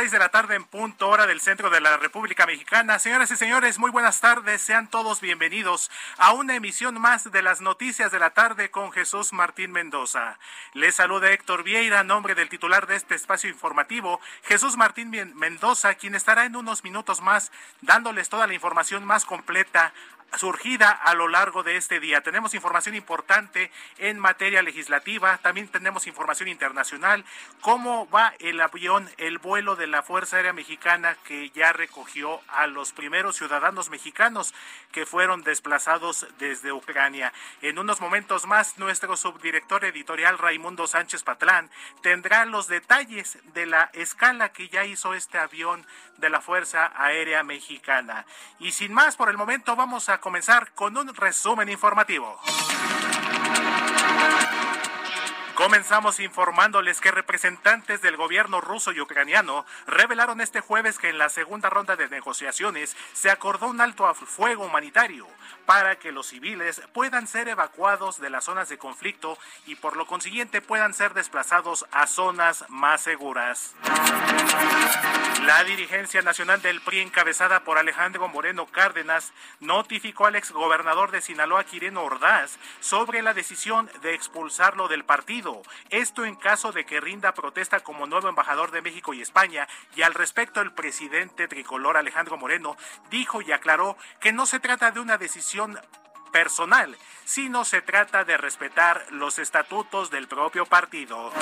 Las seis de la tarde en punto hora del centro de la República Mexicana. Señoras y señores, muy buenas tardes. Sean todos bienvenidos a una emisión más de las noticias de la tarde con Jesús Martín Mendoza. Les saluda Héctor Vieira, nombre del titular de este espacio informativo, Jesús Martín Mendoza, quien estará en unos minutos más dándoles toda la información más completa surgida a lo largo de este día. Tenemos información importante en materia legislativa, también tenemos información internacional, cómo va el avión, el vuelo de la Fuerza Aérea Mexicana que ya recogió a los primeros ciudadanos mexicanos que fueron desplazados desde Ucrania. En unos momentos más, nuestro subdirector editorial Raimundo Sánchez Patlán tendrá los detalles de la escala que ya hizo este avión de la Fuerza Aérea Mexicana. Y sin más, por el momento vamos a comenzar con un resumen informativo. Comenzamos informándoles que representantes del gobierno ruso y ucraniano revelaron este jueves que en la segunda ronda de negociaciones se acordó un alto a fuego humanitario para que los civiles puedan ser evacuados de las zonas de conflicto y por lo consiguiente puedan ser desplazados a zonas más seguras. La dirigencia nacional del PRI encabezada por Alejandro Moreno Cárdenas notificó al exgobernador de Sinaloa, Quireno Ordaz, sobre la decisión de expulsarlo del partido esto en caso de que rinda protesta como nuevo embajador de México y España. Y al respecto, el presidente tricolor Alejandro Moreno dijo y aclaró que no se trata de una decisión personal, sino se trata de respetar los estatutos del propio partido.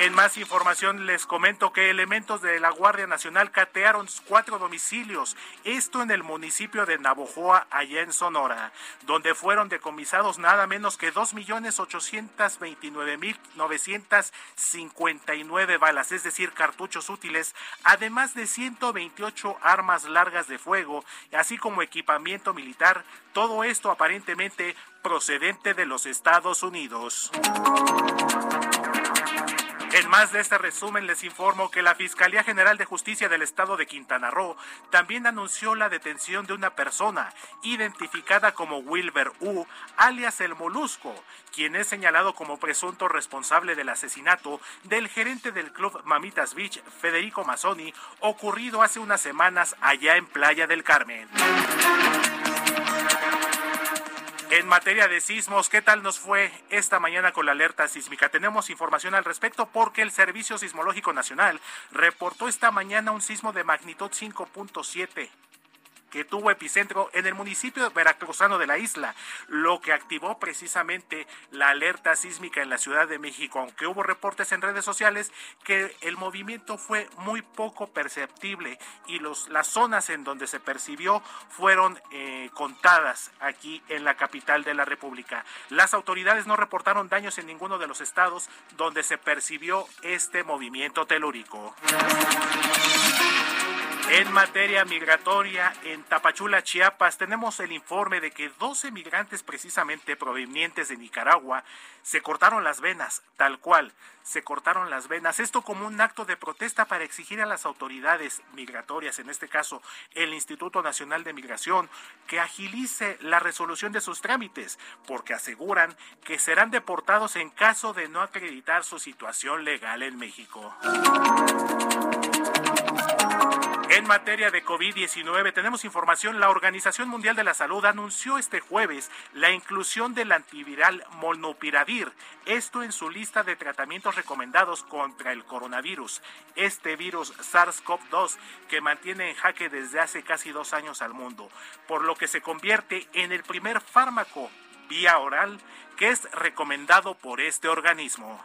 En más información les comento que elementos de la Guardia Nacional catearon cuatro domicilios, esto en el municipio de Navojoa, allá en Sonora, donde fueron decomisados nada menos que 2.829.959 balas, es decir, cartuchos útiles, además de 128 armas largas de fuego, así como equipamiento militar, todo esto aparentemente procedente de los Estados Unidos. En más de este resumen les informo que la Fiscalía General de Justicia del Estado de Quintana Roo también anunció la detención de una persona identificada como Wilber U, alias el Molusco, quien es señalado como presunto responsable del asesinato del gerente del club Mamitas Beach, Federico Mazzoni, ocurrido hace unas semanas allá en Playa del Carmen. En materia de sismos, ¿qué tal nos fue esta mañana con la alerta sísmica? Tenemos información al respecto porque el Servicio Sismológico Nacional reportó esta mañana un sismo de magnitud 5.7 que tuvo epicentro en el municipio veracruzano de la isla, lo que activó precisamente la alerta sísmica en la Ciudad de México, aunque hubo reportes en redes sociales que el movimiento fue muy poco perceptible y los, las zonas en donde se percibió fueron eh, contadas aquí en la capital de la República. Las autoridades no reportaron daños en ninguno de los estados donde se percibió este movimiento telúrico. En materia migratoria, en Tapachula, Chiapas, tenemos el informe de que 12 migrantes precisamente provenientes de Nicaragua se cortaron las venas, tal cual, se cortaron las venas. Esto como un acto de protesta para exigir a las autoridades migratorias, en este caso el Instituto Nacional de Migración, que agilice la resolución de sus trámites, porque aseguran que serán deportados en caso de no acreditar su situación legal en México. En materia de COVID-19 tenemos información. La Organización Mundial de la Salud anunció este jueves la inclusión del antiviral Molnupiravir, esto en su lista de tratamientos recomendados contra el coronavirus. Este virus SARS-CoV-2 que mantiene en jaque desde hace casi dos años al mundo, por lo que se convierte en el primer fármaco vía oral que es recomendado por este organismo.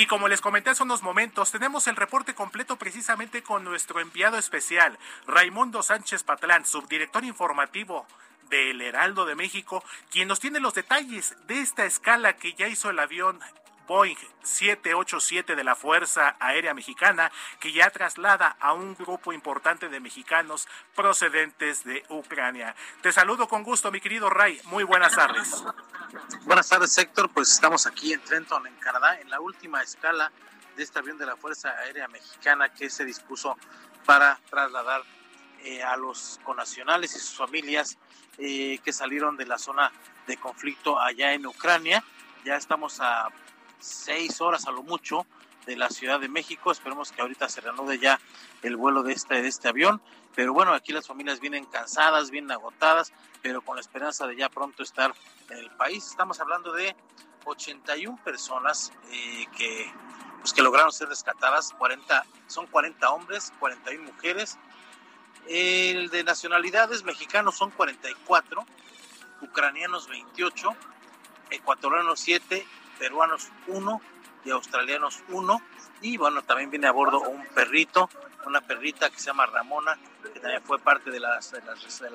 Y como les comenté hace unos momentos, tenemos el reporte completo precisamente con nuestro enviado especial, Raimundo Sánchez Patlán, subdirector informativo del Heraldo de México, quien nos tiene los detalles de esta escala que ya hizo el avión Boeing 787 de la Fuerza Aérea Mexicana, que ya traslada a un grupo importante de mexicanos procedentes de Ucrania. Te saludo con gusto, mi querido Ray. Muy buenas tardes. Buenas tardes, Héctor. Pues estamos aquí en Trenton, en Canadá, en la última escala de este avión de la Fuerza Aérea Mexicana que se dispuso para trasladar eh, a los conacionales y sus familias eh, que salieron de la zona de conflicto allá en Ucrania. Ya estamos a seis horas a lo mucho de la Ciudad de México. Esperemos que ahorita se reanude ya el vuelo de este, de este avión. Pero bueno, aquí las familias vienen cansadas, vienen agotadas, pero con la esperanza de ya pronto estar en el país. Estamos hablando de 81 personas eh, que, pues, que lograron ser rescatadas, 40, son 40 hombres, 41 mujeres. El de nacionalidades mexicanos son 44, ucranianos 28, ecuatorianos 7, peruanos 1 y australianos 1. Y bueno, también viene a bordo un perrito, una perrita que se llama Ramona, que también fue parte de las, de las, de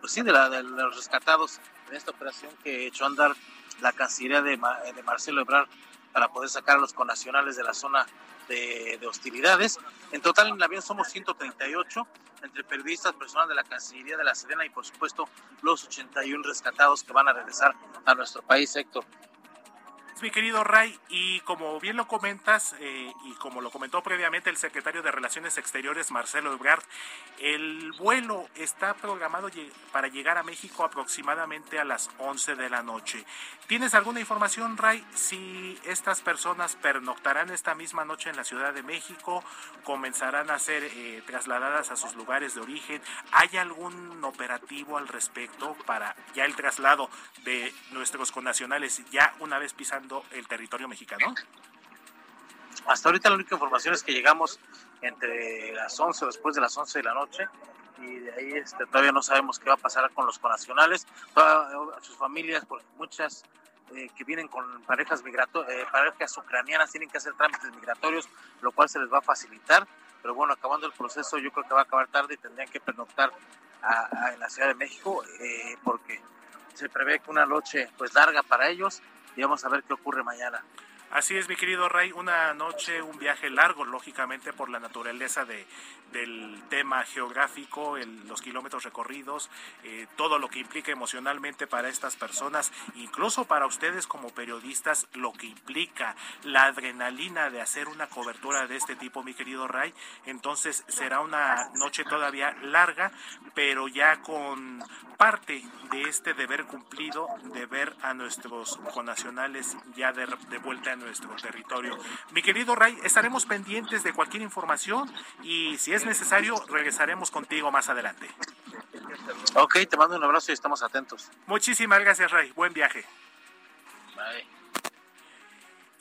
pues sí, de, los rescatados en esta operación que echó a andar la Cancillería de, de Marcelo Ebrard para poder sacar a los connacionales de la zona de, de, hostilidades. En total en el avión somos 138, entre periodistas, personal de la Cancillería de la Sedena y por supuesto los 81 rescatados que van a regresar a nuestro país, Héctor mi querido Ray, y como bien lo comentas, eh, y como lo comentó previamente el secretario de Relaciones Exteriores, Marcelo Ebrard, el vuelo está programado para llegar a México aproximadamente a las 11 de la noche. ¿Tienes alguna información, Ray, si estas personas pernoctarán esta misma noche en la Ciudad de México, comenzarán a ser eh, trasladadas a sus lugares de origen? ¿Hay algún operativo al respecto para ya el traslado de nuestros connacionales ya una vez pisando el territorio mexicano? Hasta ahorita la única información es que llegamos entre las 11 o después de las 11 de la noche y de ahí este, todavía no sabemos qué va a pasar con los conacionales, sus familias, porque muchas eh, que vienen con parejas migratorias, eh, parejas ucranianas tienen que hacer trámites migratorios, lo cual se les va a facilitar, pero bueno, acabando el proceso yo creo que va a acabar tarde y tendrían que pernoctar en la Ciudad de México eh, porque se prevé que una noche pues larga para ellos y vamos a ver qué ocurre mañana. Así es, mi querido Rey, una noche, un viaje largo, lógicamente, por la naturaleza de, del tema geográfico, los kilómetros recorridos, eh, todo lo que implica emocionalmente para estas personas, incluso para ustedes como periodistas, lo que implica la adrenalina de hacer una cobertura de este tipo, mi querido Ray. Entonces será una noche todavía larga, pero ya con parte de este deber cumplido de ver a nuestros conacionales ya de, de vuelta en nuestro territorio. Mi querido Ray, estaremos pendientes de cualquier información y si es necesario regresaremos contigo más adelante. Ok, te mando un abrazo y estamos atentos. Muchísimas gracias Ray, buen viaje. Bye.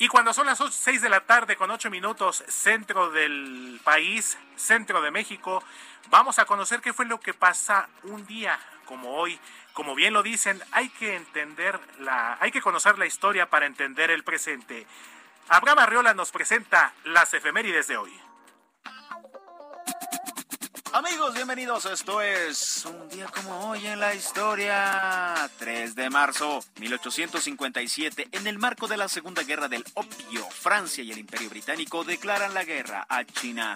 Y cuando son las 6 de la tarde con 8 minutos, centro del país, centro de México, vamos a conocer qué fue lo que pasa un día como hoy. Como bien lo dicen, hay que entender la, hay que conocer la historia para entender el presente. Abraham Arriola nos presenta las efemérides de hoy. Amigos, bienvenidos. Esto es un día como hoy en la historia. 3 de marzo 1857. En el marco de la Segunda Guerra del Opio, Francia y el Imperio Británico declaran la guerra a China.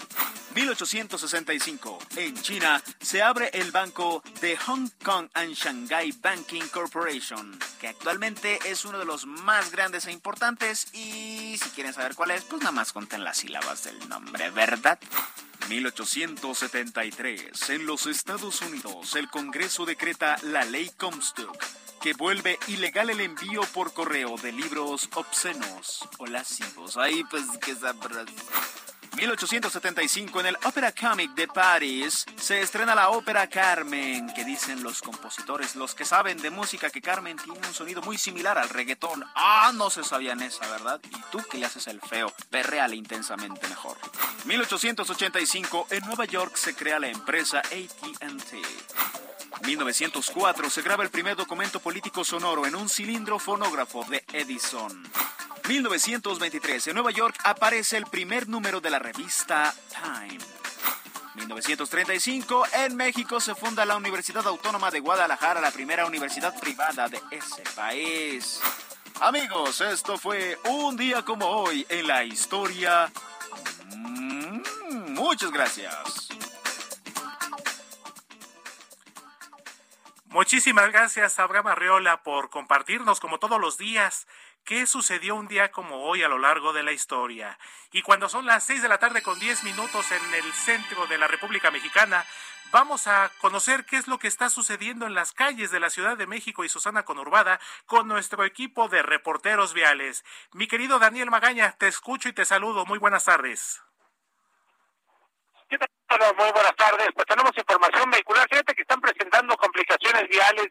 1865. En China se abre el banco de Hong Kong and Shanghai Banking Corporation, que actualmente es uno de los más grandes e importantes. Y si quieren saber cuál es, pues nada más conten las sílabas del nombre, ¿verdad? 1873. En los Estados Unidos, el Congreso decreta la ley Comstock, que vuelve ilegal el envío por correo de libros obscenos o lascivos. Ahí pues que 1875 en el Opera Comic de París se estrena la ópera Carmen, que dicen los compositores, los que saben de música, que Carmen tiene un sonido muy similar al reggaetón. Ah, no se sabían esa, ¿verdad? Y tú que le haces el feo, perreale intensamente mejor. 1885 en Nueva York se crea la empresa AT&T. 1904 se graba el primer documento político sonoro en un cilindro fonógrafo de Edison. 1923, en Nueva York aparece el primer número de la revista Time. 1935, en México se funda la Universidad Autónoma de Guadalajara, la primera universidad privada de ese país. Amigos, esto fue un día como hoy en la historia. Mm, muchas gracias. Muchísimas gracias, Abraham Arreola, por compartirnos, como todos los días, qué sucedió un día como hoy a lo largo de la historia. Y cuando son las seis de la tarde con diez minutos en el centro de la República Mexicana, vamos a conocer qué es lo que está sucediendo en las calles de la Ciudad de México y Susana Conurbada con nuestro equipo de reporteros viales. Mi querido Daniel Magaña, te escucho y te saludo. Muy buenas tardes. Muy buenas tardes. Pues tenemos información vehicular. Fíjate que están presentando complicaciones viales.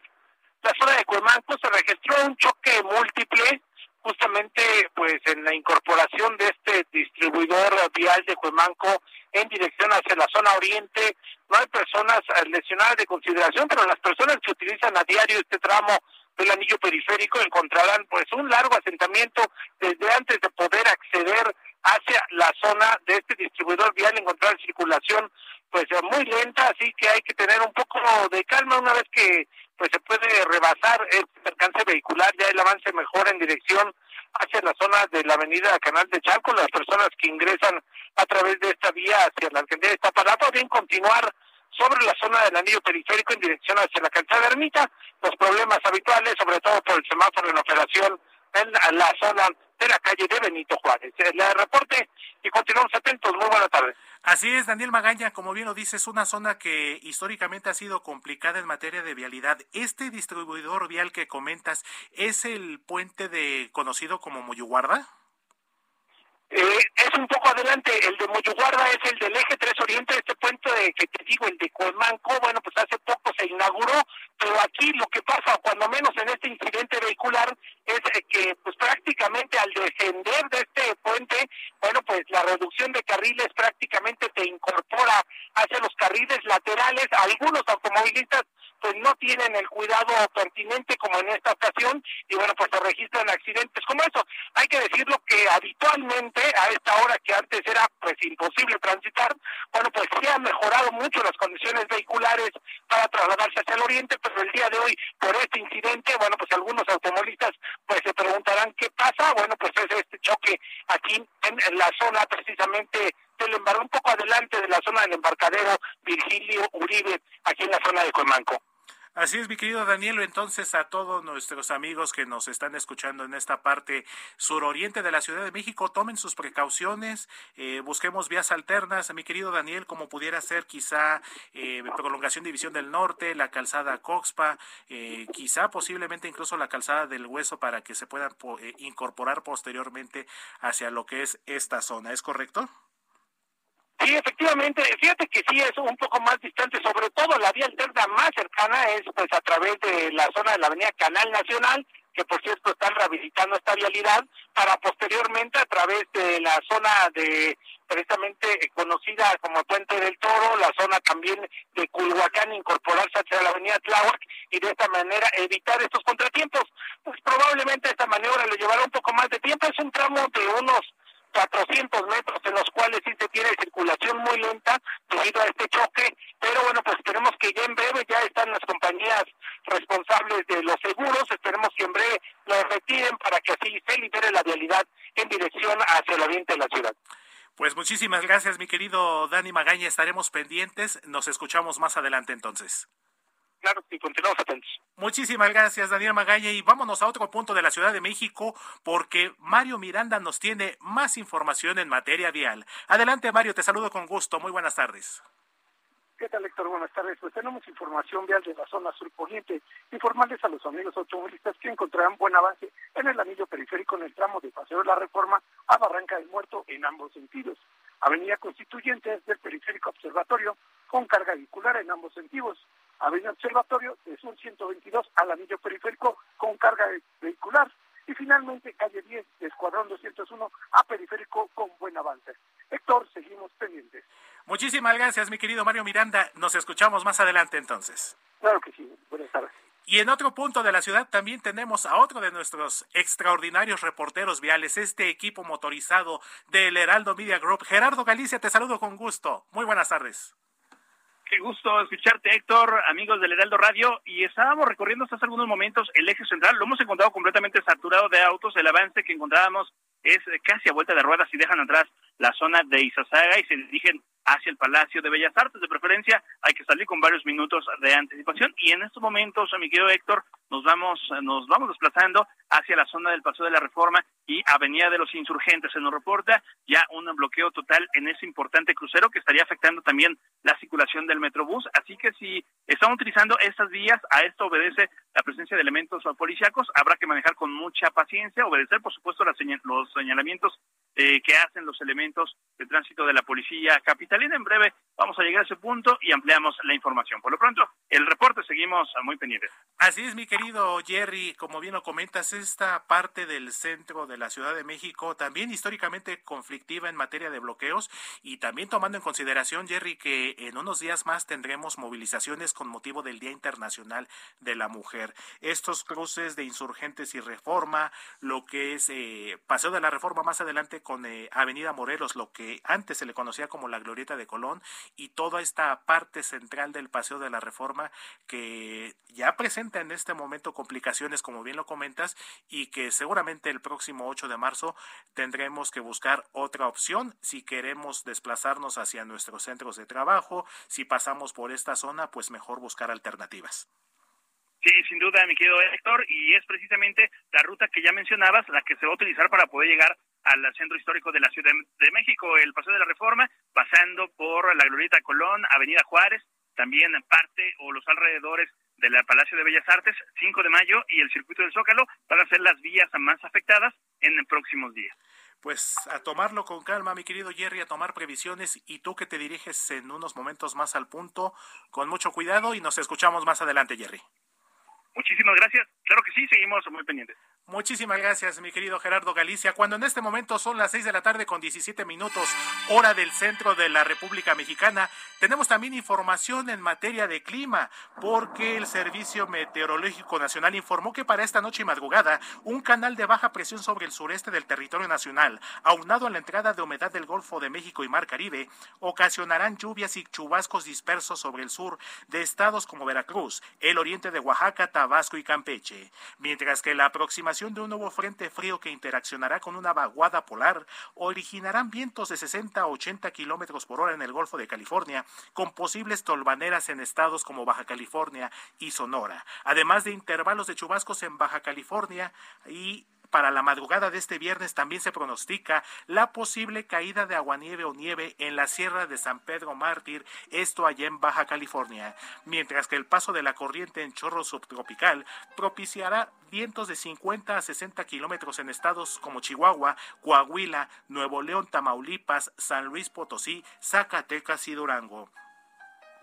La zona de Cuemanco se registró un choque múltiple justamente pues en la incorporación de este distribuidor vial de Cuemanco en dirección hacia la zona oriente. No hay personas lesionadas de consideración, pero las personas que utilizan a diario este tramo del anillo periférico encontrarán pues un largo asentamiento desde antes de poder acceder hacia la zona de este distribuidor vial, encontrar circulación pues muy lenta, así que hay que tener un poco de calma una vez que pues se puede rebasar el alcance vehicular, ya el avance mejor en dirección hacia la zona de la avenida Canal de Chalco, las personas que ingresan a través de esta vía hacia la alcaldía de Iztapalapa, bien continuar sobre la zona del anillo periférico en dirección hacia la calzada Ermita, los problemas habituales, sobre todo por el semáforo en operación en la zona de la calle de Benito Juárez. El reporte y continuamos atentos. Muy buenas tardes. Así es, Daniel Magaña, como bien lo dices, una zona que históricamente ha sido complicada en materia de vialidad. Este distribuidor vial que comentas, ¿es el puente de conocido como Moyuguarda? Eh, es un poco adelante, el de Moyuguarda es el del eje 3 Oriente, este puente de, que te digo, el de Cuemanco, bueno, pues hace poco se inauguró, pero aquí lo que pasa, cuando menos en este incidente vehicular, es que pues prácticamente al descender de este puente, bueno, pues la reducción de carriles prácticamente te incorpora hacia los carriles laterales, algunos automovilistas pues no tienen el cuidado pertinente como en esta ocasión y bueno pues se registran accidentes como eso hay que decirlo que habitualmente a esta hora que antes era pues imposible transitar bueno pues se han mejorado mucho las condiciones vehiculares para trasladarse hacia el oriente pero el día de hoy por este incidente bueno pues algunos automovilistas pues se preguntarán qué pasa bueno pues es este choque aquí en, la zona precisamente del embarcadero un poco adelante de la zona del embarcadero Virgilio Uribe aquí en la zona de Comanco. Así es, mi querido Daniel. Entonces, a todos nuestros amigos que nos están escuchando en esta parte suroriente de la Ciudad de México, tomen sus precauciones, eh, busquemos vías alternas. Mi querido Daniel, como pudiera ser quizá eh, prolongación División del Norte, la calzada Coxpa, eh, quizá posiblemente incluso la calzada del Hueso para que se puedan incorporar posteriormente hacia lo que es esta zona. ¿Es correcto? Sí, efectivamente, fíjate que sí es un poco más distante, sobre todo la vía alterna más cercana es pues a través de la zona de la avenida Canal Nacional, que por cierto están rehabilitando esta vialidad, para posteriormente a través de la zona de precisamente conocida como Puente del Toro, la zona también de Culhuacán, incorporarse hacia la avenida Tláhuac y de esta manera evitar estos contratiempos. Pues probablemente esta maniobra le llevará un poco más de tiempo, es un tramo de unos 400 metros en los cuales sí se tiene circulación muy lenta debido a este choque, pero que ya en breve ya están las compañías responsables de los seguros. Esperemos que en breve los retiren para que así se libere la vialidad en dirección hacia el oriente de la ciudad. Pues muchísimas gracias, mi querido Dani Magaña. Estaremos pendientes. Nos escuchamos más adelante entonces. Claro, y continuamos atentos. Muchísimas gracias, Daniel Magaña. Y vámonos a otro punto de la Ciudad de México, porque Mario Miranda nos tiene más información en materia vial. Adelante, Mario, te saludo con gusto. Muy buenas tardes. ¿Qué tal, Héctor? Buenas tardes. Pues tenemos información vial de la zona sur poniente. Informarles a los amigos automovilistas que encontrarán buen avance en el anillo periférico en el tramo de Paseo de la Reforma a Barranca del Muerto en ambos sentidos. Avenida Constituyentes del Periférico Observatorio con carga vehicular en ambos sentidos. Avenida Observatorio de Sur 122 al anillo periférico con carga vehicular. Y finalmente calle 10 de Escuadrón 201 a periférico con buen avance. Héctor, seguimos pendientes. Muchísimas gracias, mi querido Mario Miranda. Nos escuchamos más adelante entonces. Claro que sí. Buenas tardes. Y en otro punto de la ciudad también tenemos a otro de nuestros extraordinarios reporteros viales, este equipo motorizado del Heraldo Media Group. Gerardo Galicia, te saludo con gusto. Muy buenas tardes. Qué gusto escucharte, Héctor, amigos del Heraldo Radio. Y estábamos recorriendo hasta hace algunos momentos el eje central. Lo hemos encontrado completamente saturado de autos. El avance que encontrábamos es casi a vuelta de ruedas y dejan atrás la zona de Izazaga y se dirigen hacia el Palacio de Bellas Artes. De preferencia, hay que salir con varios minutos de anticipación. Y en estos momentos, mi querido Héctor, nos vamos, nos vamos desplazando hacia la zona del Paseo de la Reforma y Avenida de los Insurgentes. Se nos reporta ya un bloqueo total en ese importante crucero que estaría afectando también la circulación del Metrobús. Así que si están utilizando estas vías, a esto obedece la presencia de elementos policíacos. Habrá que manejar con mucha paciencia, obedecer, por supuesto, los señalamientos eh, que hacen los elementos de tránsito de la policía capitalina. En breve vamos a llegar a ese punto y ampliamos la información. Por lo pronto, el reporte seguimos muy pendientes. Así es, mi querido Jerry, como bien lo comentas, esta parte del centro de la Ciudad de México también históricamente conflictiva en materia de bloqueos y también tomando en consideración, Jerry, que en unos días más tendremos movilizaciones con motivo del Día Internacional de la Mujer. Estos cruces de insurgentes y reforma, lo que es eh, Paseo de la Reforma más adelante con eh, Avenida Morelos, lo que antes se le conocía como la Glorieta de Colón, y toda esta parte central del Paseo de la Reforma que ya presenta en este momento complicaciones, como bien lo comentas, y que seguramente el próximo 8 de marzo tendremos que buscar otra opción si queremos desplazarnos hacia nuestros centros de trabajo, si pasamos por esta zona, pues mejor buscar alternativas. Sí, sin duda, mi querido Héctor, y es precisamente la ruta que ya mencionabas la que se va a utilizar para poder llegar al centro histórico de la Ciudad de México, el Paseo de la Reforma, pasando por la Glorieta Colón, Avenida Juárez, también parte o los alrededores del Palacio de Bellas Artes, 5 de mayo y el Circuito del Zócalo van a ser las vías más afectadas en próximos días. Pues a tomarlo con calma, mi querido Jerry, a tomar previsiones y tú que te diriges en unos momentos más al punto, con mucho cuidado y nos escuchamos más adelante, Jerry. Muchísimas gracias. Claro que sí, seguimos muy pendientes. Muchísimas gracias, mi querido Gerardo Galicia. Cuando en este momento son las 6 de la tarde con 17 minutos, hora del centro de la República Mexicana, tenemos también información en materia de clima, porque el Servicio Meteorológico Nacional informó que para esta noche y madrugada, un canal de baja presión sobre el sureste del territorio nacional, aunado a la entrada de humedad del Golfo de México y Mar Caribe, ocasionarán lluvias y chubascos dispersos sobre el sur de estados como Veracruz, el oriente de Oaxaca, Tabasco y Campeche, mientras que la de un nuevo frente frío que interaccionará con una vaguada polar originarán vientos de 60 a 80 kilómetros por hora en el Golfo de California, con posibles tolvaneras en estados como Baja California y Sonora, además de intervalos de chubascos en Baja California y para la madrugada de este viernes también se pronostica la posible caída de aguanieve o nieve en la Sierra de San Pedro Mártir, esto allá en Baja California, mientras que el paso de la corriente en chorro subtropical propiciará vientos de 50 a 60 kilómetros en estados como Chihuahua, Coahuila, Nuevo León, Tamaulipas, San Luis Potosí, Zacatecas y Durango.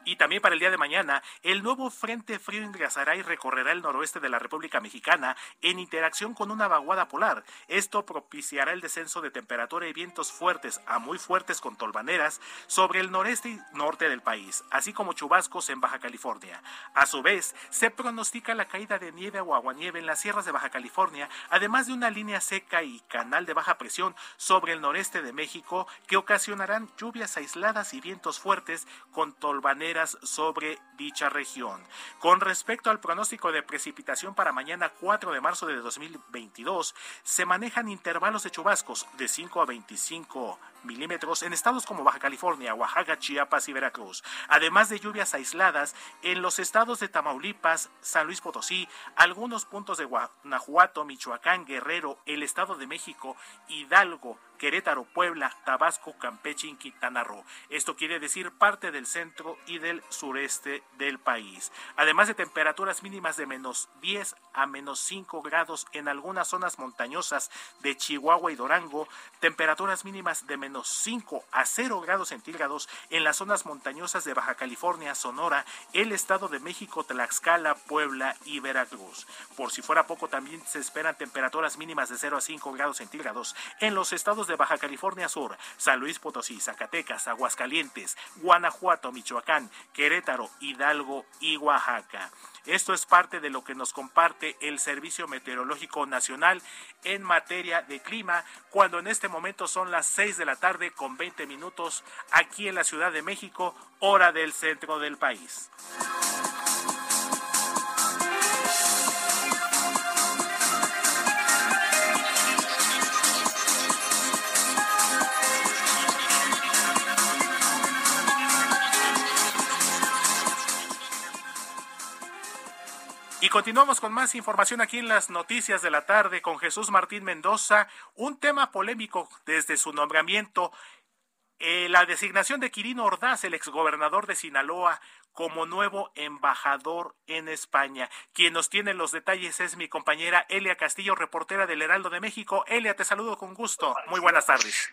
Y también para el día de mañana, el nuevo Frente Frío ingresará y recorrerá el noroeste de la República Mexicana en interacción con una vaguada polar. Esto propiciará el descenso de temperatura y vientos fuertes a muy fuertes con tolvaneras sobre el noreste y norte del país, así como chubascos en Baja California. A su vez, se pronostica la caída de nieve o aguanieve en las sierras de Baja California, además de una línea seca y canal de baja presión sobre el noreste de México que ocasionarán lluvias aisladas y vientos fuertes con tolvaneras sobre dicha región. Con respecto al pronóstico de precipitación para mañana 4 de marzo de 2022, se manejan intervalos de chubascos de 5 a 25 milímetros en estados como Baja California, Oaxaca, Chiapas y Veracruz, además de lluvias aisladas en los estados de Tamaulipas, San Luis Potosí, algunos puntos de Guanajuato, Michoacán, Guerrero, el Estado de México, Hidalgo, Querétaro, Puebla, Tabasco, Campeche y Quintana Roo. Esto quiere decir parte del centro y del sureste del país. Además de temperaturas mínimas de menos 10 a menos 5 grados en algunas zonas montañosas de Chihuahua y Durango, temperaturas mínimas de menos 5 a 0 grados centígrados en las zonas montañosas de Baja California, Sonora, el Estado de México, Tlaxcala, Puebla y Veracruz. Por si fuera poco, también se esperan temperaturas mínimas de 0 a 5 grados centígrados en los estados de Baja California Sur, San Luis Potosí, Zacatecas, Aguascalientes, Guanajuato, Michoacán, Querétaro, Hidalgo y Oaxaca. Esto es parte de lo que nos comparte el Servicio Meteorológico Nacional en materia de clima, cuando en este momento son las 6 de la tarde con 20 minutos aquí en la Ciudad de México, hora del centro del país. Y continuamos con más información aquí en las noticias de la tarde con Jesús Martín Mendoza. Un tema polémico desde su nombramiento. Eh, la designación de Quirino Ordaz, el exgobernador de Sinaloa, como nuevo embajador en España. Quien nos tiene los detalles es mi compañera Elia Castillo, reportera del Heraldo de México. Elia, te saludo con gusto. Muy buenas tardes.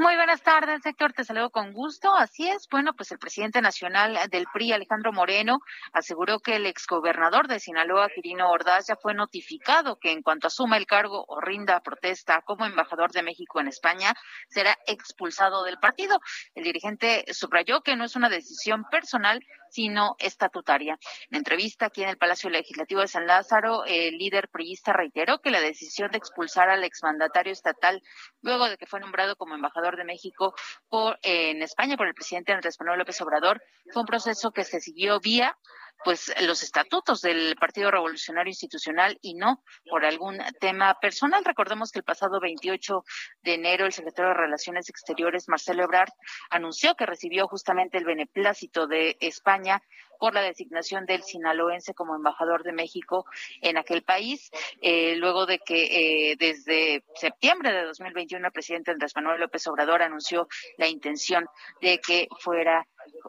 Muy buenas tardes, Héctor. Te saludo con gusto. Así es. Bueno, pues el presidente nacional del PRI, Alejandro Moreno, aseguró que el exgobernador de Sinaloa, Quirino Ordaz, ya fue notificado que en cuanto asuma el cargo o rinda protesta como embajador de México en España, será expulsado del partido. El dirigente subrayó que no es una decisión personal, sino estatutaria. En entrevista aquí en el Palacio Legislativo de San Lázaro, el líder priista reiteró que la decisión de expulsar al exmandatario estatal luego de que fue nombrado como embajador de México por, en España por el presidente Andrés Manuel López Obrador fue un proceso que se siguió vía pues los estatutos del Partido Revolucionario Institucional y no por algún tema personal. Recordemos que el pasado 28 de enero el secretario de Relaciones Exteriores, Marcelo Ebrard, anunció que recibió justamente el beneplácito de España por la designación del sinaloense como embajador de México en aquel país, eh, luego de que eh, desde septiembre de 2021 el presidente Andrés Manuel López Obrador anunció la intención de que fuera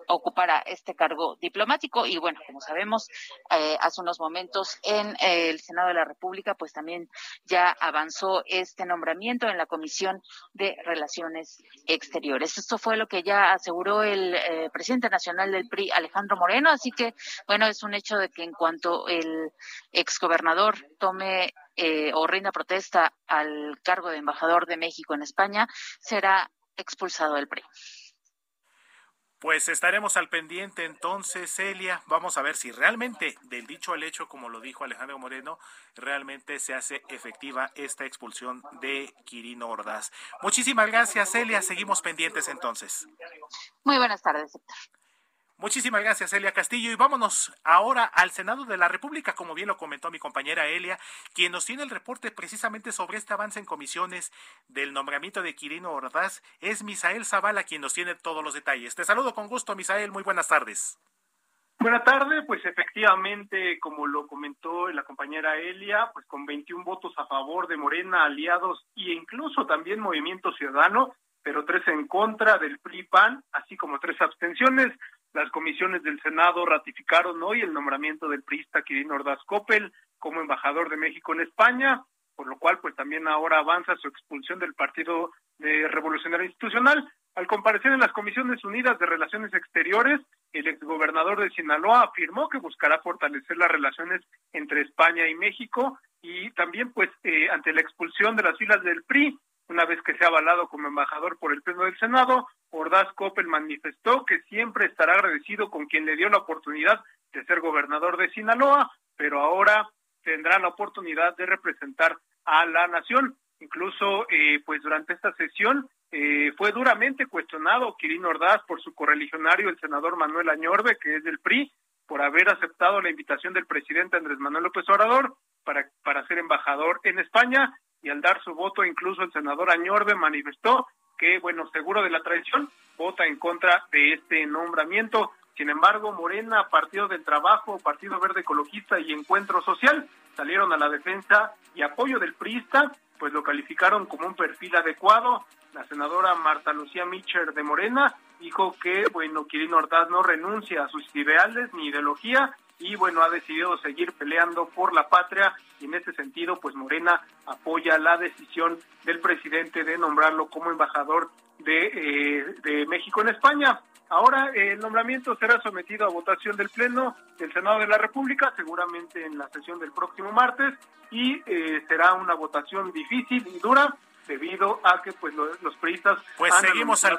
ocupara este cargo diplomático y bueno, como sabemos, eh, hace unos momentos en el Senado de la República, pues también ya avanzó este nombramiento en la Comisión de Relaciones Exteriores. Esto fue lo que ya aseguró el presidente nacional del PRI, Alejandro Moreno, Así que, bueno, es un hecho de que en cuanto el exgobernador tome eh, o rinda protesta al cargo de embajador de México en España, será expulsado del PRI. Pues estaremos al pendiente entonces, Celia. Vamos a ver si realmente, del dicho al hecho, como lo dijo Alejandro Moreno, realmente se hace efectiva esta expulsión de Quirino Ordaz. Muchísimas gracias, Celia. Seguimos pendientes entonces. Muy buenas tardes, Héctor. Muchísimas gracias, Elia Castillo. Y vámonos ahora al Senado de la República, como bien lo comentó mi compañera Elia, quien nos tiene el reporte precisamente sobre este avance en comisiones del nombramiento de Quirino Ordaz. Es Misael Zavala quien nos tiene todos los detalles. Te saludo con gusto, Misael. Muy buenas tardes. Buenas tardes, pues efectivamente, como lo comentó la compañera Elia, pues con 21 votos a favor de Morena, aliados e incluso también Movimiento Ciudadano, pero tres en contra del PRI-PAN, así como tres abstenciones, las comisiones del Senado ratificaron hoy el nombramiento del priista Quirino Ordaz Coppel como embajador de México en España, por lo cual pues también ahora avanza su expulsión del Partido de Revolucionario Institucional. Al comparecer en las Comisiones Unidas de Relaciones Exteriores, el exgobernador de Sinaloa afirmó que buscará fortalecer las relaciones entre España y México y también pues eh, ante la expulsión de las filas del PRI, una vez que sea avalado como embajador por el Pleno del Senado, Ordaz Coppel manifestó que siempre estará agradecido con quien le dio la oportunidad de ser gobernador de Sinaloa, pero ahora tendrá la oportunidad de representar a la nación. Incluso, eh, pues durante esta sesión, eh, fue duramente cuestionado Quirino Ordaz por su correligionario, el senador Manuel Añorbe, que es del PRI, por haber aceptado la invitación del presidente Andrés Manuel López Obrador para, para ser embajador en España y al dar su voto incluso el senador Añorbe manifestó que, bueno, seguro de la traición, vota en contra de este nombramiento. Sin embargo, Morena, Partido del Trabajo, Partido Verde Ecologista y Encuentro Social salieron a la defensa y apoyo del priista, pues lo calificaron como un perfil adecuado. La senadora Marta Lucía Mitcher de Morena dijo que, bueno, Quirino Ordaz no renuncia a sus ideales ni ideología y, bueno, ha decidido seguir peleando por la patria y en ese sentido, pues Morena apoya la decisión del presidente de nombrarlo como embajador de, eh, de México en España. Ahora el nombramiento será sometido a votación del Pleno del Senado de la República, seguramente en la sesión del próximo martes, y eh, será una votación difícil y dura debido a que pues los, los priistas pues seguimos al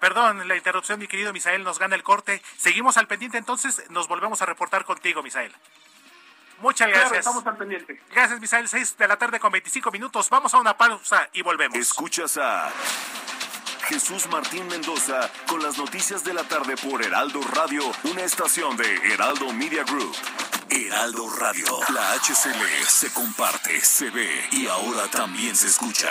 Perdón, la interrupción, mi querido Misael, nos gana el corte. Seguimos al pendiente, entonces nos volvemos a reportar contigo, Misael. Muchas gracias. estamos al pendiente. Gracias, Misael. 6 de la tarde con 25 minutos. Vamos a una pausa y volvemos. Escuchas a Jesús Martín Mendoza con las noticias de la tarde por Heraldo Radio, una estación de Heraldo Media Group. Heraldo Radio, la HCL se comparte, se ve y ahora también se escucha.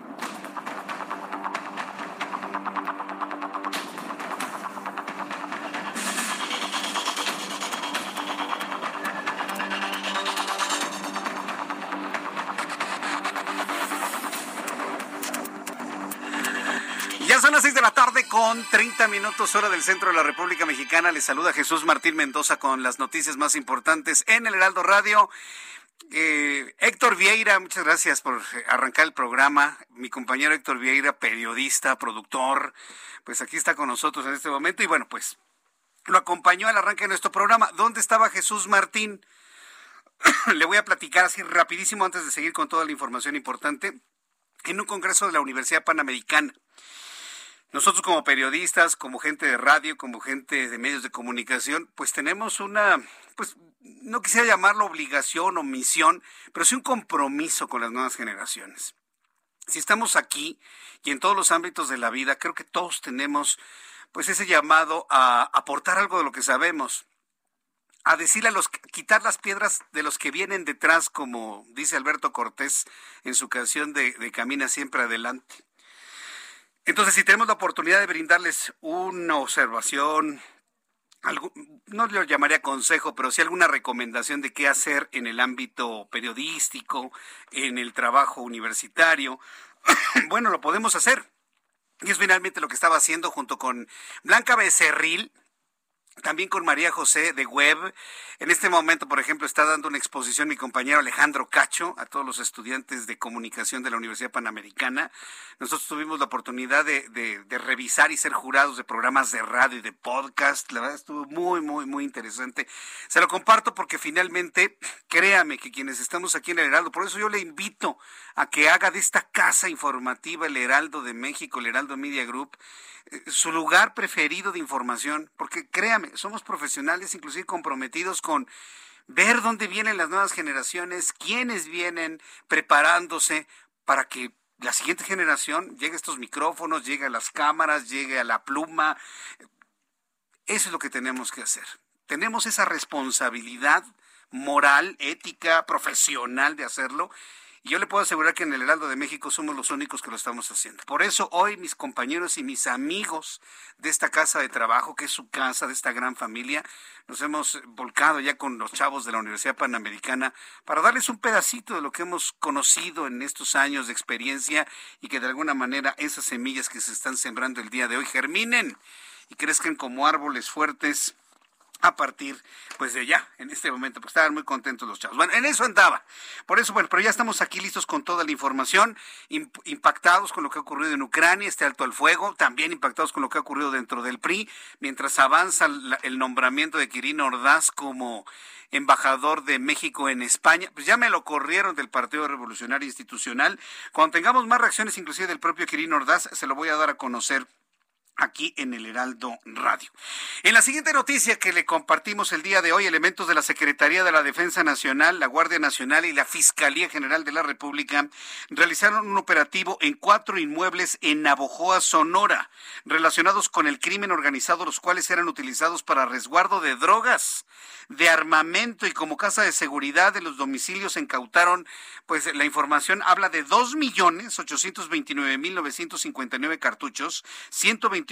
30 minutos hora del centro de la República Mexicana. Les saluda Jesús Martín Mendoza con las noticias más importantes en el Heraldo Radio. Eh, Héctor Vieira, muchas gracias por arrancar el programa. Mi compañero Héctor Vieira, periodista, productor, pues aquí está con nosotros en este momento y bueno, pues lo acompañó al arranque de nuestro programa. ¿Dónde estaba Jesús Martín? Le voy a platicar así rapidísimo antes de seguir con toda la información importante. En un congreso de la Universidad Panamericana. Nosotros como periodistas, como gente de radio, como gente de medios de comunicación, pues tenemos una, pues no quisiera llamarlo obligación o misión, pero sí un compromiso con las nuevas generaciones. Si estamos aquí y en todos los ámbitos de la vida, creo que todos tenemos pues ese llamado a aportar algo de lo que sabemos, a decirle a los quitar las piedras de los que vienen detrás, como dice Alberto Cortés en su canción de, de Camina siempre adelante. Entonces, si tenemos la oportunidad de brindarles una observación, no lo llamaría consejo, pero sí alguna recomendación de qué hacer en el ámbito periodístico, en el trabajo universitario, bueno, lo podemos hacer. Y es finalmente lo que estaba haciendo junto con Blanca Becerril, también con María José de Web. En este momento, por ejemplo, está dando una exposición mi compañero Alejandro Cacho a todos los estudiantes de comunicación de la Universidad Panamericana. Nosotros tuvimos la oportunidad de, de, revisar y ser jurados de programas de radio y de podcast. La verdad estuvo muy, muy, muy interesante. Se lo comparto porque finalmente, créame que quienes estamos aquí en el Heraldo, por eso yo le invito a que haga de esta casa informativa el Heraldo de México, el Heraldo Media Group, su lugar preferido de información, porque créame, somos profesionales inclusive comprometidos con ver dónde vienen las nuevas generaciones, quiénes vienen preparándose para que la siguiente generación llegue a estos micrófonos, llegue a las cámaras, llegue a la pluma. Eso es lo que tenemos que hacer. Tenemos esa responsabilidad moral, ética, profesional de hacerlo y yo le puedo asegurar que en el Heraldo de México somos los únicos que lo estamos haciendo. Por eso hoy mis compañeros y mis amigos de esta casa de trabajo, que es su casa, de esta gran familia, nos hemos volcado ya con los chavos de la Universidad Panamericana para darles un pedacito de lo que hemos conocido en estos años de experiencia y que de alguna manera esas semillas que se están sembrando el día de hoy germinen y crezcan como árboles fuertes a partir pues de ya, en este momento, porque estaban muy contentos los chavos. Bueno, en eso andaba. Por eso, bueno, pero ya estamos aquí listos con toda la información, impactados con lo que ha ocurrido en Ucrania, este alto al fuego, también impactados con lo que ha ocurrido dentro del PRI, mientras avanza el nombramiento de Quirino Ordaz como embajador de México en España, pues ya me lo corrieron del Partido Revolucionario Institucional. Cuando tengamos más reacciones, inclusive del propio Quirino Ordaz, se lo voy a dar a conocer aquí en el Heraldo Radio. En la siguiente noticia que le compartimos el día de hoy, elementos de la Secretaría de la Defensa Nacional, la Guardia Nacional y la Fiscalía General de la República realizaron un operativo en cuatro inmuebles en Navojoa, Sonora, relacionados con el crimen organizado, los cuales eran utilizados para resguardo de drogas, de armamento y como casa de seguridad de los domicilios incautaron, pues la información habla de dos millones ochocientos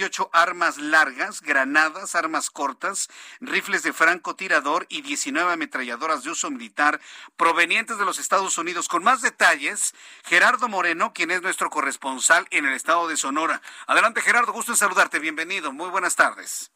veintinueve mil novecientos cincuenta y nueve cartuchos, ciento armas largas, granadas, armas cortas, rifles de francotirador y 19 ametralladoras de uso militar provenientes de los Estados Unidos. Con más detalles, Gerardo Moreno, quien es nuestro corresponsal en el estado de Sonora. Adelante, Gerardo, gusto en saludarte. Bienvenido. Muy buenas tardes.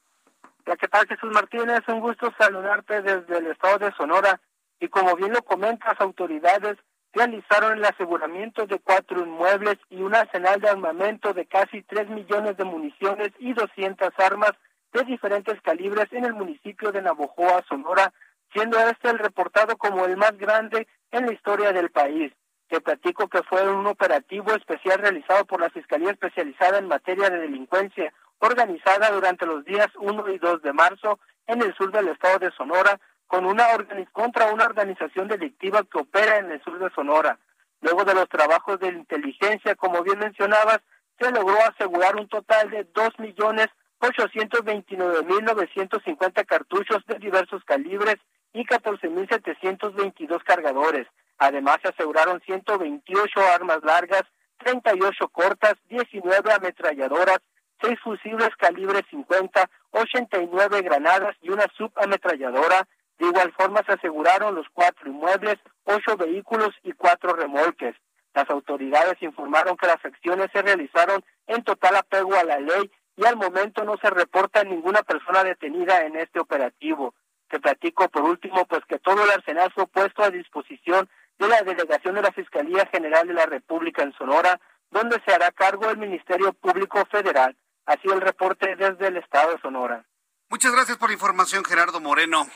¿qué tal, Jesús Martínez? Un gusto saludarte desde el estado de Sonora. Y como bien lo comentas, autoridades realizaron el aseguramiento de cuatro inmuebles y un arsenal de armamento de casi tres millones de municiones y 200 armas de diferentes calibres en el municipio de Navojoa, Sonora, siendo este el reportado como el más grande en la historia del país. Te platico que fue un operativo especial realizado por la Fiscalía Especializada en Materia de Delincuencia, organizada durante los días 1 y 2 de marzo en el sur del estado de Sonora, con una contra una organización delictiva que opera en el sur de Sonora. Luego de los trabajos de inteligencia, como bien mencionabas, se logró asegurar un total de dos millones ochocientos veintinueve mil novecientos cincuenta cartuchos de diversos calibres y catorce mil setecientos veintidós cargadores. Además, se aseguraron ciento veintiocho armas largas, treinta y ocho cortas, diecinueve ametralladoras, seis fusibles calibre cincuenta, ochenta y nueve granadas y una subametralladora, de igual forma se aseguraron los cuatro inmuebles, ocho vehículos y cuatro remolques. Las autoridades informaron que las acciones se realizaron en total apego a la ley y al momento no se reporta ninguna persona detenida en este operativo. Te platico por último pues que todo el arsenal fue puesto a disposición de la delegación de la Fiscalía General de la República en Sonora, donde se hará cargo el Ministerio Público Federal. Así el reporte desde el estado de Sonora. Muchas gracias por la información, Gerardo Moreno.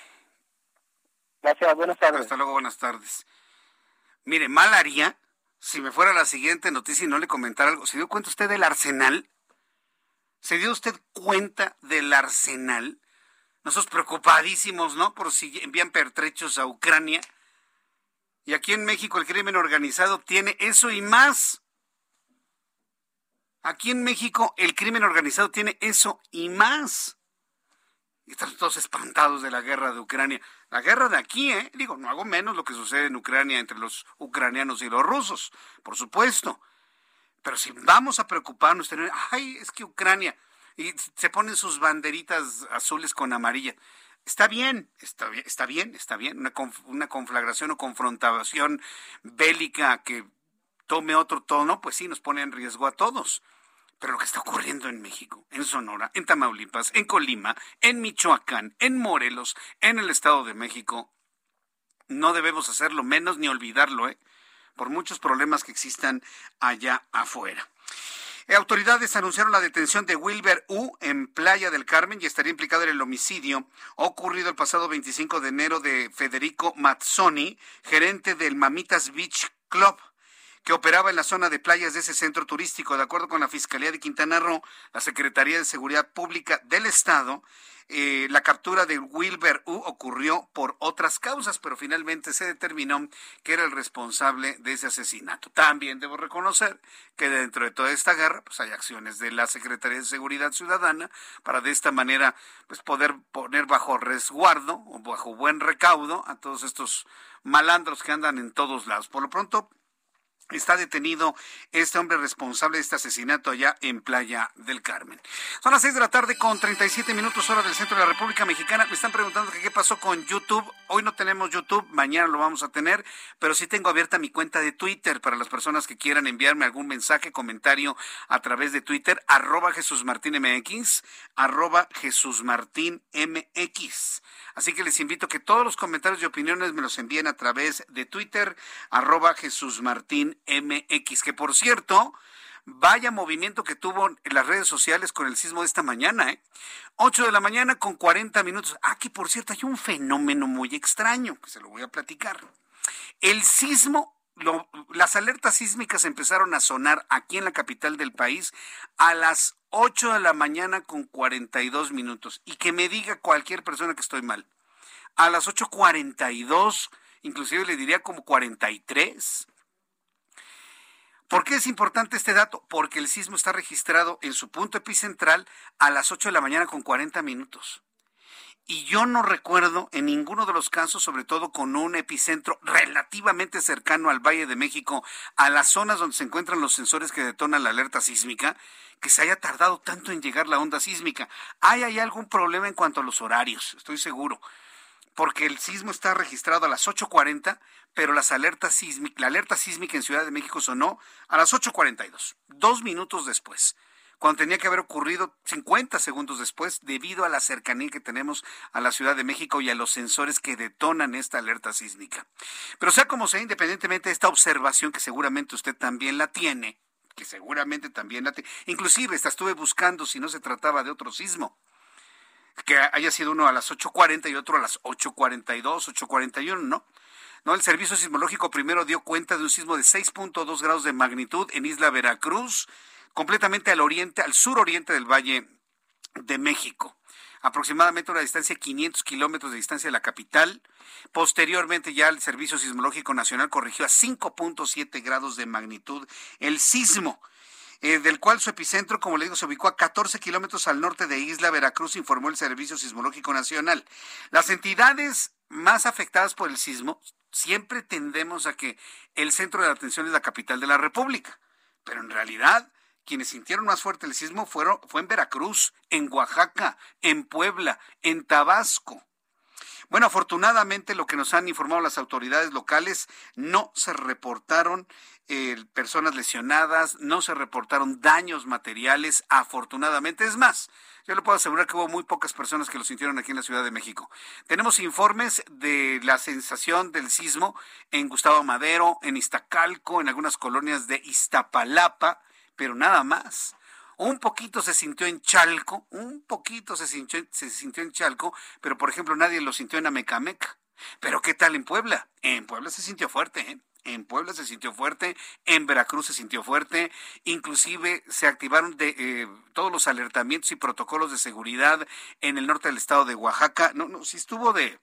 Gracias, buenas tardes. Hasta luego, buenas tardes. Mire, mal haría si me fuera la siguiente noticia y no le comentara algo. ¿Se dio cuenta usted del arsenal? ¿Se dio usted cuenta del arsenal? Nosotros preocupadísimos, ¿no? Por si envían pertrechos a Ucrania. Y aquí en México el crimen organizado obtiene eso y más. Aquí en México el crimen organizado tiene eso y más. Están todos espantados de la guerra de Ucrania. La guerra de aquí, ¿eh? Digo, no hago menos lo que sucede en Ucrania entre los ucranianos y los rusos, por supuesto. Pero si vamos a preocuparnos, tener, ay, es que Ucrania, y se ponen sus banderitas azules con amarilla. Está bien, está bien, está bien, está bien. Una, una conflagración o confrontación bélica que tome otro tono, pues sí, nos pone en riesgo a todos. Pero lo que está ocurriendo en México, en Sonora, en Tamaulipas, en Colima, en Michoacán, en Morelos, en el Estado de México, no debemos hacerlo menos ni olvidarlo, ¿eh? por muchos problemas que existan allá afuera. Eh, autoridades anunciaron la detención de Wilber U en Playa del Carmen y estaría implicado en el homicidio ocurrido el pasado 25 de enero de Federico Mazzoni, gerente del Mamitas Beach Club que operaba en la zona de playas de ese centro turístico. De acuerdo con la Fiscalía de Quintana Roo, la Secretaría de Seguridad Pública del Estado, eh, la captura de Wilber U ocurrió por otras causas, pero finalmente se determinó que era el responsable de ese asesinato. También debo reconocer que dentro de toda esta guerra, pues hay acciones de la Secretaría de Seguridad Ciudadana para de esta manera, pues poder poner bajo resguardo o bajo buen recaudo a todos estos malandros que andan en todos lados. Por lo pronto, está detenido este hombre responsable de este asesinato allá en Playa del Carmen. Son las 6 de la tarde con 37 minutos hora del centro de la República Mexicana. Me están preguntando qué pasó con YouTube. Hoy no tenemos YouTube, mañana lo vamos a tener, pero sí tengo abierta mi cuenta de Twitter para las personas que quieran enviarme algún mensaje, comentario a través de Twitter, arroba Jesús Martín MX, arroba Jesús Martín MX. Así que les invito que todos los comentarios y opiniones me los envíen a través de Twitter, arroba Jesús Martín MX, que por cierto, vaya movimiento que tuvo en las redes sociales con el sismo de esta mañana, ¿eh? 8 de la mañana con 40 minutos. Ah, que por cierto hay un fenómeno muy extraño, que se lo voy a platicar. El sismo las alertas sísmicas empezaron a sonar aquí en la capital del país a las 8 de la mañana con 42 minutos. Y que me diga cualquier persona que estoy mal. A las 8.42, inclusive le diría como 43. ¿Por qué es importante este dato? Porque el sismo está registrado en su punto epicentral a las 8 de la mañana con 40 minutos. Y yo no recuerdo en ninguno de los casos, sobre todo con un epicentro relativamente cercano al Valle de México, a las zonas donde se encuentran los sensores que detonan la alerta sísmica, que se haya tardado tanto en llegar la onda sísmica. ¿Hay, hay algún problema en cuanto a los horarios? Estoy seguro. Porque el sismo está registrado a las 8.40, pero las alertas sísmica, la alerta sísmica en Ciudad de México sonó a las 8.42, dos minutos después cuando tenía que haber ocurrido 50 segundos después debido a la cercanía que tenemos a la Ciudad de México y a los sensores que detonan esta alerta sísmica. Pero sea como sea, independientemente de esta observación que seguramente usted también la tiene, que seguramente también la tiene, inclusive esta estuve buscando si no se trataba de otro sismo que haya sido uno a las 8.40 y otro a las 8.42, 8.41, ¿no? No, el Servicio Sismológico primero dio cuenta de un sismo de 6.2 grados de magnitud en Isla Veracruz, completamente al oriente, al suroriente del Valle de México aproximadamente una distancia de 500 kilómetros de distancia de la capital. Posteriormente ya el Servicio Sismológico Nacional corrigió a 5.7 grados de magnitud el sismo. Eh, del cual su epicentro, como le digo, se ubicó a 14 kilómetros al norte de Isla Veracruz, informó el Servicio Sismológico Nacional. Las entidades más afectadas por el sismo siempre tendemos a que el centro de atención es la capital de la República, pero en realidad quienes sintieron más fuerte el sismo fueron, fue en Veracruz, en Oaxaca, en Puebla, en Tabasco. Bueno, afortunadamente lo que nos han informado las autoridades locales, no se reportaron eh, personas lesionadas, no se reportaron daños materiales, afortunadamente. Es más, yo le puedo asegurar que hubo muy pocas personas que lo sintieron aquí en la Ciudad de México. Tenemos informes de la sensación del sismo en Gustavo Madero, en Iztacalco, en algunas colonias de Iztapalapa, pero nada más. Un poquito se sintió en Chalco, un poquito se sintió, se sintió en Chalco, pero por ejemplo nadie lo sintió en Amecameca. Pero ¿qué tal en Puebla? En Puebla se sintió fuerte, ¿eh? En Puebla se sintió fuerte, en Veracruz se sintió fuerte, inclusive se activaron de, eh, todos los alertamientos y protocolos de seguridad en el norte del estado de Oaxaca. No, no, sí estuvo de,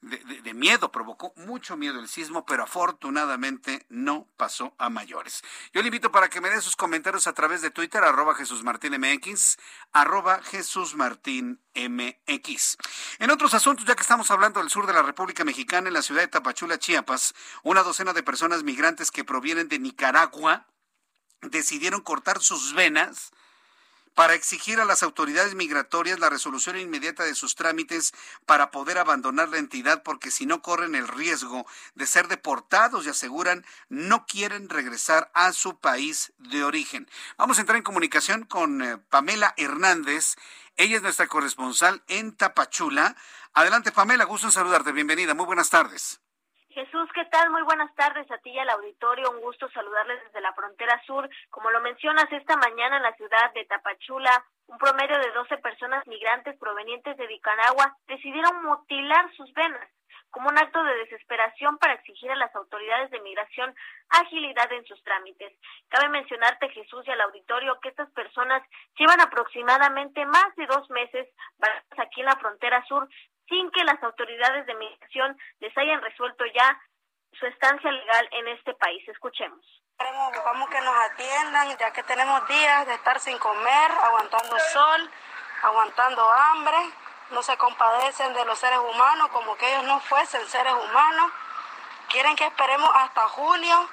de, miedo, provocó mucho miedo el sismo, pero afortunadamente no pasó a mayores. Yo le invito para que me dé sus comentarios a través de Twitter, arroba Jesús Martín MX, arroba Jesús Martín MX. En otros asuntos, ya que estamos hablando del sur de la República Mexicana, en la ciudad de Tapachula, Chiapas, una docena de personas migrantes que provienen de Nicaragua decidieron cortar sus venas para exigir a las autoridades migratorias la resolución inmediata de sus trámites para poder abandonar la entidad porque si no corren el riesgo de ser deportados y aseguran no quieren regresar a su país de origen. Vamos a entrar en comunicación con eh, Pamela Hernández. Ella es nuestra corresponsal en Tapachula. Adelante, Pamela, gusto en saludarte. Bienvenida. Muy buenas tardes. Jesús, ¿qué tal? Muy buenas tardes a ti y al auditorio. Un gusto saludarles desde la frontera sur. Como lo mencionas, esta mañana en la ciudad de Tapachula, un promedio de 12 personas migrantes provenientes de Nicaragua decidieron mutilar sus venas como un acto de desesperación para exigir a las autoridades de migración agilidad en sus trámites. Cabe mencionarte, Jesús, y al auditorio que estas personas llevan aproximadamente más de dos meses aquí en la frontera sur sin que las autoridades de migración les hayan resuelto ya su estancia legal en este país. Escuchemos. Buscamos que nos atiendan, ya que tenemos días de estar sin comer, aguantando sol, aguantando hambre. No se compadecen de los seres humanos como que ellos no fuesen seres humanos. Quieren que esperemos hasta julio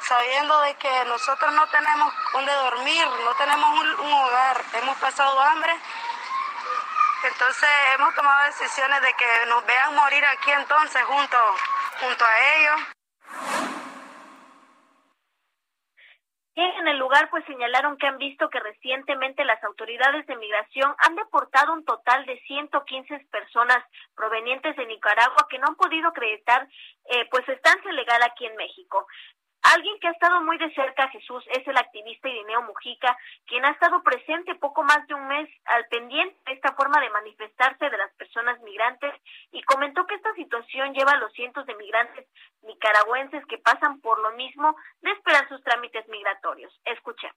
sabiendo de que nosotros no tenemos donde dormir, no tenemos un, hogar, hemos pasado hambre. Entonces hemos tomado decisiones de que nos vean morir aquí entonces junto, junto a ellos. En el lugar, pues señalaron que han visto que recientemente las autoridades de migración han deportado un total de 115 personas provenientes de Nicaragua que no han podido acreditar eh, pues estancia legal aquí en México. Alguien que ha estado muy de cerca, Jesús, es el activista Irineo Mujica, quien ha estado presente poco más de un mes al pendiente de esta forma de manifestarse de las personas migrantes y comentó que esta situación lleva a los cientos de migrantes nicaragüenses que pasan por lo mismo de esperar sus trámites migratorios. Escuchemos.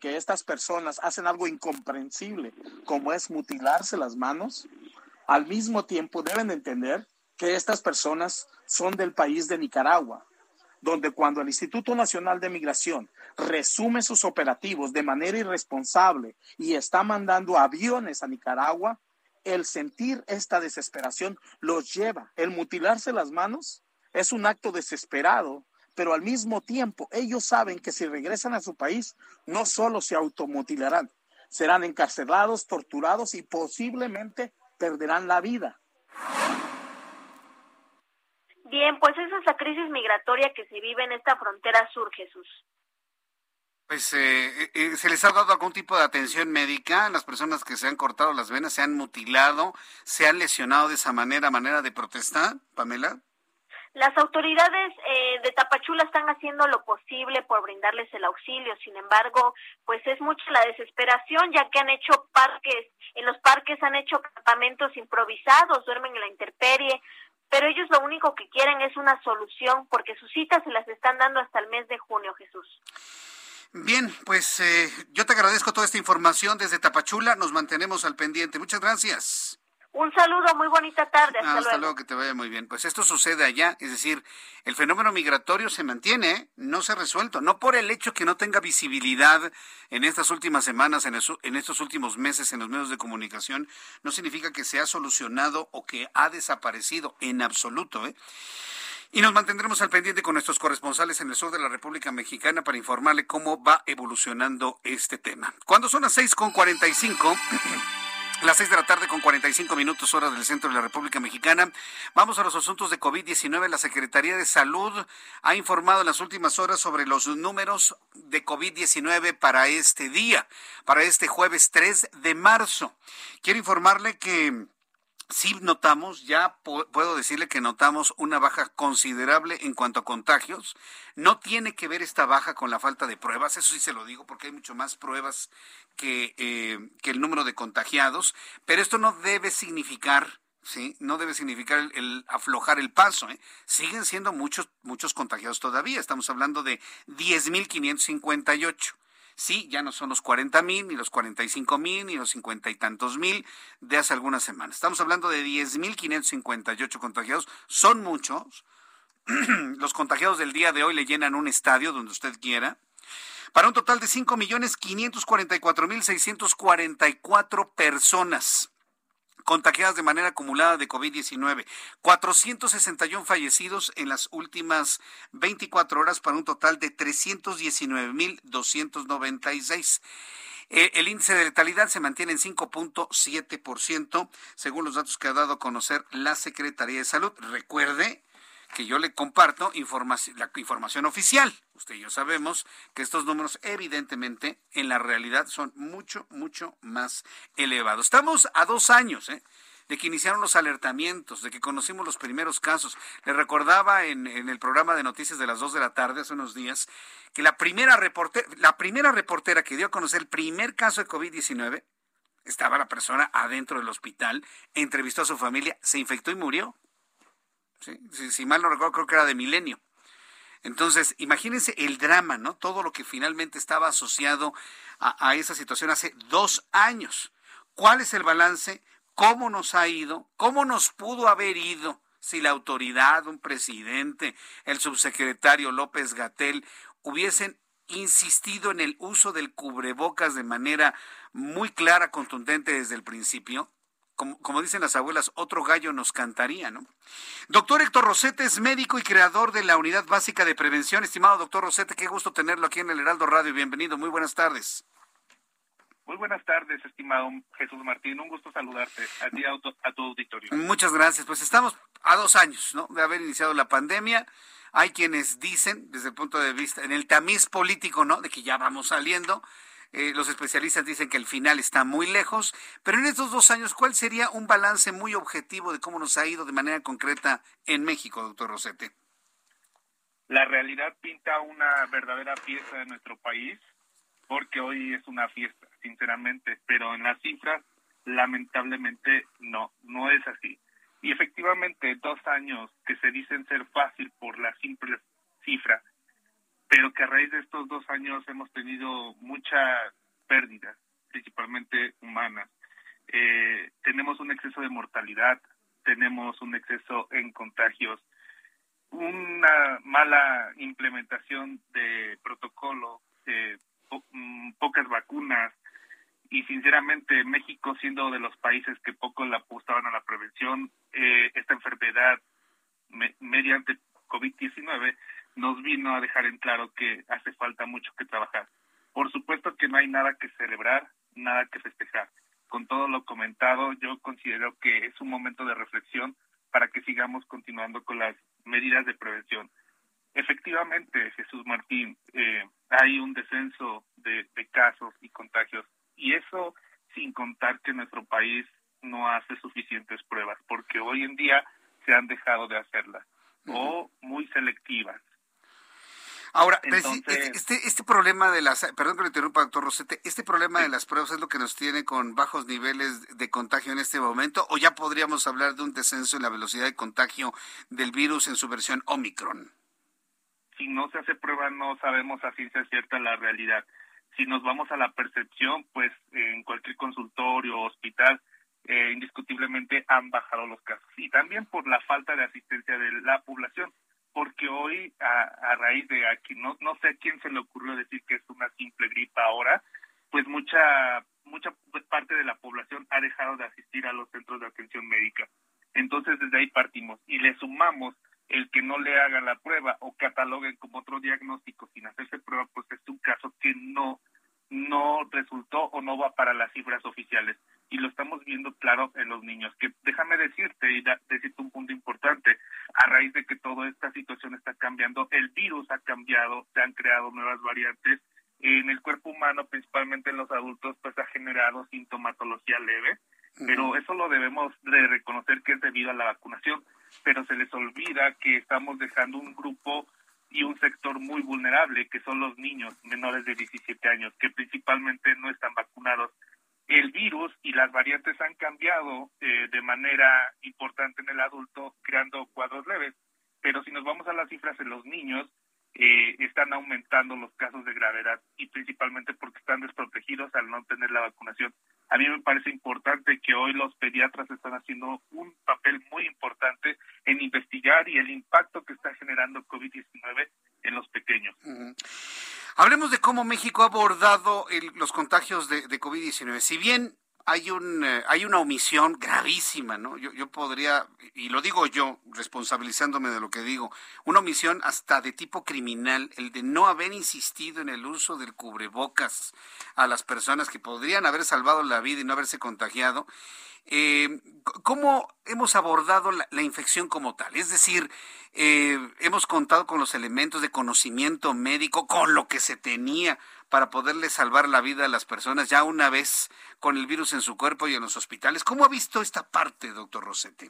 Que estas personas hacen algo incomprensible, como es mutilarse las manos, al mismo tiempo deben entender que estas personas son del país de Nicaragua donde cuando el Instituto Nacional de Migración resume sus operativos de manera irresponsable y está mandando aviones a Nicaragua, el sentir esta desesperación los lleva. El mutilarse las manos es un acto desesperado, pero al mismo tiempo ellos saben que si regresan a su país no solo se automutilarán, serán encarcelados, torturados y posiblemente perderán la vida. Bien, pues esa es la crisis migratoria que se vive en esta frontera sur, Jesús. Pues eh, eh, eh, se les ha dado algún tipo de atención médica a las personas que se han cortado las venas, se han mutilado, se han lesionado de esa manera, manera de protestar, Pamela. Las autoridades de Tapachula están haciendo lo posible por brindarles el auxilio, sin embargo, pues es mucha la desesperación, ya que han hecho parques, en los parques han hecho campamentos improvisados, duermen en la intemperie, pero ellos lo único que quieren es una solución porque sus citas se las están dando hasta el mes de junio, Jesús. Bien, pues eh, yo te agradezco toda esta información desde Tapachula, nos mantenemos al pendiente. Muchas gracias. Un saludo, muy bonita tarde. Hasta, luego. que te vaya muy bien. Pues esto sucede allá, es decir, el fenómeno migratorio se mantiene, ¿eh? no se ha resuelto, no por el hecho que no tenga visibilidad en estas últimas semanas, en, en estos últimos meses en los medios de comunicación, no significa que se ha solucionado o que ha desaparecido en absoluto. ¿eh? Y nos mantendremos al pendiente con nuestros corresponsales en el sur de la República Mexicana para informarle cómo va evolucionando este tema. Cuando son las 6.45... Las seis de la tarde con 45 minutos hora del centro de la República Mexicana. Vamos a los asuntos de COVID-19. La Secretaría de Salud ha informado en las últimas horas sobre los números de COVID-19 para este día, para este jueves 3 de marzo. Quiero informarle que sí notamos, ya puedo decirle que notamos una baja considerable en cuanto a contagios. No tiene que ver esta baja con la falta de pruebas, eso sí se lo digo porque hay mucho más pruebas que, eh, el número de contagiados, pero esto no debe significar ¿sí? No debe significar el, aflojar el paso, ¿eh? Siguen siendo muchos, muchos contagiados todavía. Estamos hablando de 10.558. Sí, ya no son los 40 mil, ni los 45 mil, ni los 50 y tantos mil de hace algunas semanas. Estamos hablando de 10 mil 558 contagiados. Son muchos. los contagiados del día de hoy le llenan un estadio donde usted quiera. Para un total de 5 millones 544 mil 644 personas contagiadas de manera acumulada de COVID-19. 461 fallecidos en las últimas 24 horas para un total de 319.296. Eh, el índice de letalidad se mantiene en 5.7%, según los datos que ha dado a conocer la Secretaría de Salud. Recuerde que yo le comparto la información oficial. Usted y yo sabemos que estos números evidentemente en la realidad son mucho, mucho más elevados. Estamos a dos años ¿eh? de que iniciaron los alertamientos, de que conocimos los primeros casos. Le recordaba en, el programa de noticias de las dos de la tarde hace unos días que la primera, reportera, la primera reportera que dio a conocer el primer caso de COVID-19 estaba la persona adentro del hospital, entrevistó a su familia, se infectó y murió. Si, mal no recuerdo, creo que era de milenio. Entonces, imagínense el drama, ¿no? Todo lo que finalmente estaba asociado a, esa situación hace dos años. ¿Cuál es el balance? ¿Cómo nos ha ido? ¿Cómo nos pudo haber ido si la autoridad, un presidente, el subsecretario López Gatel hubiesen insistido en el uso del cubrebocas de manera muy clara, contundente desde el principio? Como, como, dicen las abuelas, otro gallo nos cantaría, ¿no? Doctor Héctor Rosete es médico y creador de la Unidad Básica de Prevención. Estimado doctor Rosete, qué gusto tenerlo aquí en el Heraldo Radio. Bienvenido, muy buenas tardes. Muy buenas tardes, estimado Jesús Martín. Un gusto saludarte a ti, a, a tu auditorio. Muchas gracias. Pues estamos a dos años ¿no? de haber iniciado la pandemia. Hay quienes dicen, desde el punto de vista, en el tamiz político, ¿no? De que ya vamos saliendo. Eh, los especialistas dicen que el final está muy lejos, pero en estos dos años, ¿cuál sería un balance muy objetivo de cómo nos ha ido de manera concreta en México, doctor Rosete? La realidad pinta una verdadera fiesta de nuestro país, porque hoy es una fiesta sinceramente, pero en las cifras lamentablemente no, no es así. Y efectivamente, dos años que se dicen ser fácil por la simple cifra, pero que a raíz de estos dos años hemos tenido mucha pérdida, principalmente humanas. Eh, tenemos un exceso de mortalidad, tenemos un exceso en contagios, una mala implementación de protocolo, eh, pocas vacunas, y sinceramente México siendo de los países que poco le apostaban a la prevención, eh, esta enfermedad mediante COVID-19 nos vino a dejar en claro que hace falta mucho que trabajar. Por supuesto que no hay nada que celebrar, nada que festejar. Con todo lo comentado, yo considero que es un momento de reflexión para que sigamos continuando con las medidas de prevención. Efectivamente, Jesús Martín, eh, hay un descenso de casos y contagios y eso sin contar que nuestro país no hace suficientes pruebas, porque hoy en día se han dejado de hacerlas o muy selectivas. Ahora, este, este problema de las, perdón que lo interrumpa, doctor Rosete, este problema de las pruebas es lo que nos tiene con bajos niveles de contagio en este momento, o ya podríamos hablar de un descenso en la velocidad de contagio del virus en su versión Omicron. Si no se hace prueba, no sabemos a ciencia cierta la realidad si nos vamos a la percepción, pues en cualquier consultorio o hospital, eh, indiscutiblemente han bajado los casos. Y también por la falta de asistencia de la población, porque hoy, a, raíz de aquí, no, no sé a quién se le ocurrió decir que es una simple gripa ahora, pues mucha, mucha parte de la población ha dejado de asistir a los centros de atención médica. Entonces, desde ahí partimos y le sumamos el que no le hagan la prueba o cataloguen como otro diagnóstico sin hacerse prueba, pues es un caso que no, no resultó o no va para las cifras oficiales. Y lo estamos viendo claro en los niños. Que déjame decirte y decirte un punto importante. A raíz de que toda esta situación está cambiando, el virus ha cambiado, se han creado nuevas variantes. En el cuerpo humano, principalmente en los adultos, pues ha generado sintomatología leve pero eso lo debemos de reconocer que es debido a la vacunación, pero se les olvida que estamos dejando un grupo y un sector muy vulnerable, que son los niños menores de 17 años, que principalmente no están vacunados. El virus y las variantes han cambiado eh, de manera importante en el adulto, creando cuadros leves, pero si nos vamos a las cifras en los niños, eh, están aumentando los casos de gravedad y principalmente porque están desprotegidos al no tener la vacunación. A mí me parece importante que hoy los pediatras están haciendo un papel muy importante en investigar y el impacto que está generando COVID-19 en los pequeños. Hablemos de cómo México ha abordado los contagios de, de COVID-19. Si bien hay un eh, hay una omisión gravísima, ¿no? Yo, yo podría y lo digo yo responsabilizándome de lo que digo, una omisión hasta de tipo criminal, el de no haber insistido en el uso del cubrebocas a las personas que podrían haber salvado la vida y no haberse contagiado. Eh, ¿Cómo hemos abordado la, infección como tal? Es decir, eh, hemos contado con los elementos de conocimiento médico, con lo que se tenía para poderle salvar la vida a las personas ya una vez con el virus en su cuerpo y en los hospitales. ¿Cómo ha visto esta parte, doctor Rossetti?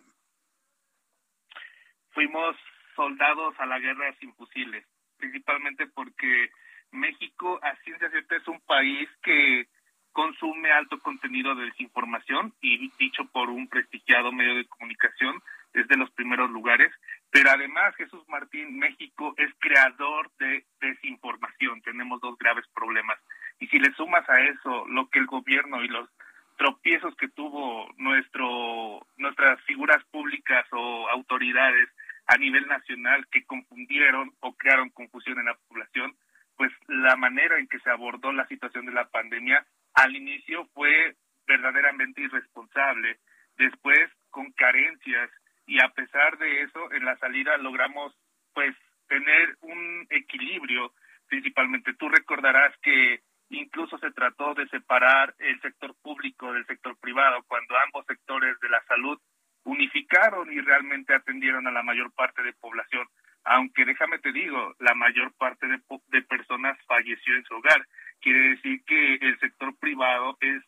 Fuimos soldados a la guerra sin fusiles, principalmente porque México, a ciencia cierta, es un país que consume alto contenido de desinformación y dicho por un prestigiado medio de comunicación, es de los primeros lugares, pero además Jesús Martín, México es creador de desinformación, tenemos dos graves problemas. Y si le sumas a eso lo que el gobierno y los tropiezos que tuvo nuestro nuestras figuras públicas o autoridades a nivel nacional que confundieron o crearon confusión en la población, pues la manera en que se abordó la situación de la pandemia al inicio fue verdaderamente irresponsable, después con carencias y a pesar de eso en la salida logramos pues tener un equilibrio principalmente. Tú recordarás que incluso se trató de separar el sector público del sector privado cuando ambos sectores de la salud unificaron y realmente atendieron a la mayor parte de población. Aunque déjame te digo, la mayor parte de, de personas falleció en su hogar. Quiere decir que el sector privado es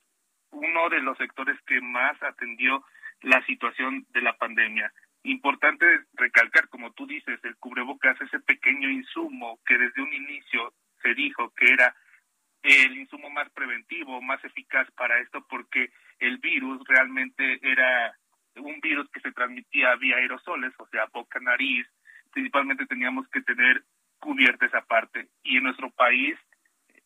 uno de los sectores que más atendió la situación de la pandemia. Importante recalcar, como tú dices, el cubrebocas, ese pequeño insumo que desde un inicio se dijo que era el insumo más preventivo, más eficaz para esto, porque el virus realmente era un virus que se transmitía vía aerosoles, o sea, boca, nariz, principalmente teníamos que tener cubierta esa parte. Y en nuestro país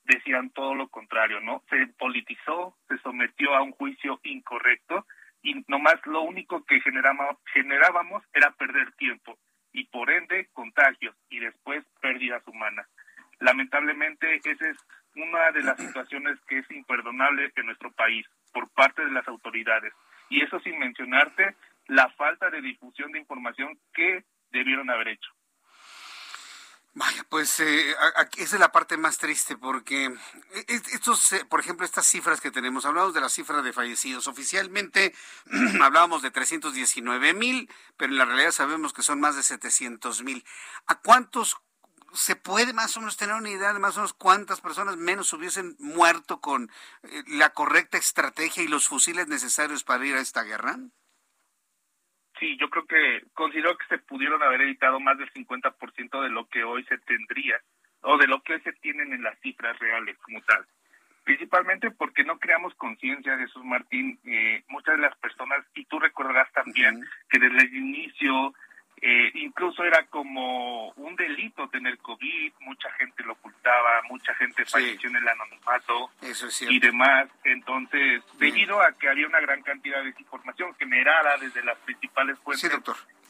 decían todo lo contrario, ¿no? Se politizó, se sometió a un juicio incorrecto y nomás lo único que generábamos, generábamos era perder tiempo y por ende contagios y después pérdidas humanas. Lamentablemente esa es una de las situaciones que es imperdonable en nuestro país por parte de las autoridades y eso sin mencionarte la falta de difusión de información que debieron haber hecho. Vaya, pues eh, esa es la parte más triste porque e, e, estos, eh, por ejemplo, estas cifras que tenemos, hablamos de la cifra de fallecidos. Oficialmente hablábamos de 319 mil, pero en la realidad sabemos que son más de 700 mil. ¿A cuántos se puede más o menos tener una idea de más o menos cuántas personas menos hubiesen muerto con eh, la correcta estrategia y los fusiles necesarios para ir a esta guerra? Sí, yo creo que considero que se pudieron haber evitado más del 50% de lo que hoy se tendría o de lo que se tienen en las cifras reales como tal. Principalmente porque no creamos conciencia, Jesús Martín. Eh, muchas de las personas, y tú recordarás también que desde el inicio eh, incluso era como un delito tener COVID, mucha gente lo ocultaba, mucha gente falleció en el anonimato y demás. Entonces, debido a que había una gran cantidad de información generada desde las principales fuentes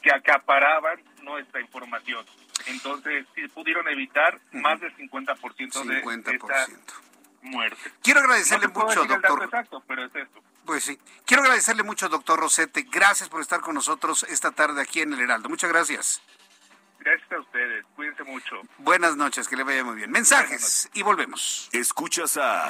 que acaparaban nuestra información. Entonces, si pudieron evitar más del 50%, 50%. de esta muerte. Quiero agradecerle mucho, doctor. Exacto, pero es esto. Pues sí. Quiero agradecerle mucho, doctor Rosete. Gracias por estar con nosotros esta tarde aquí en el Heraldo. Muchas gracias. Gracias a ustedes. Cuídense mucho. Buenas noches, que le vaya muy bien. Mensajes y volvemos. Escuchas a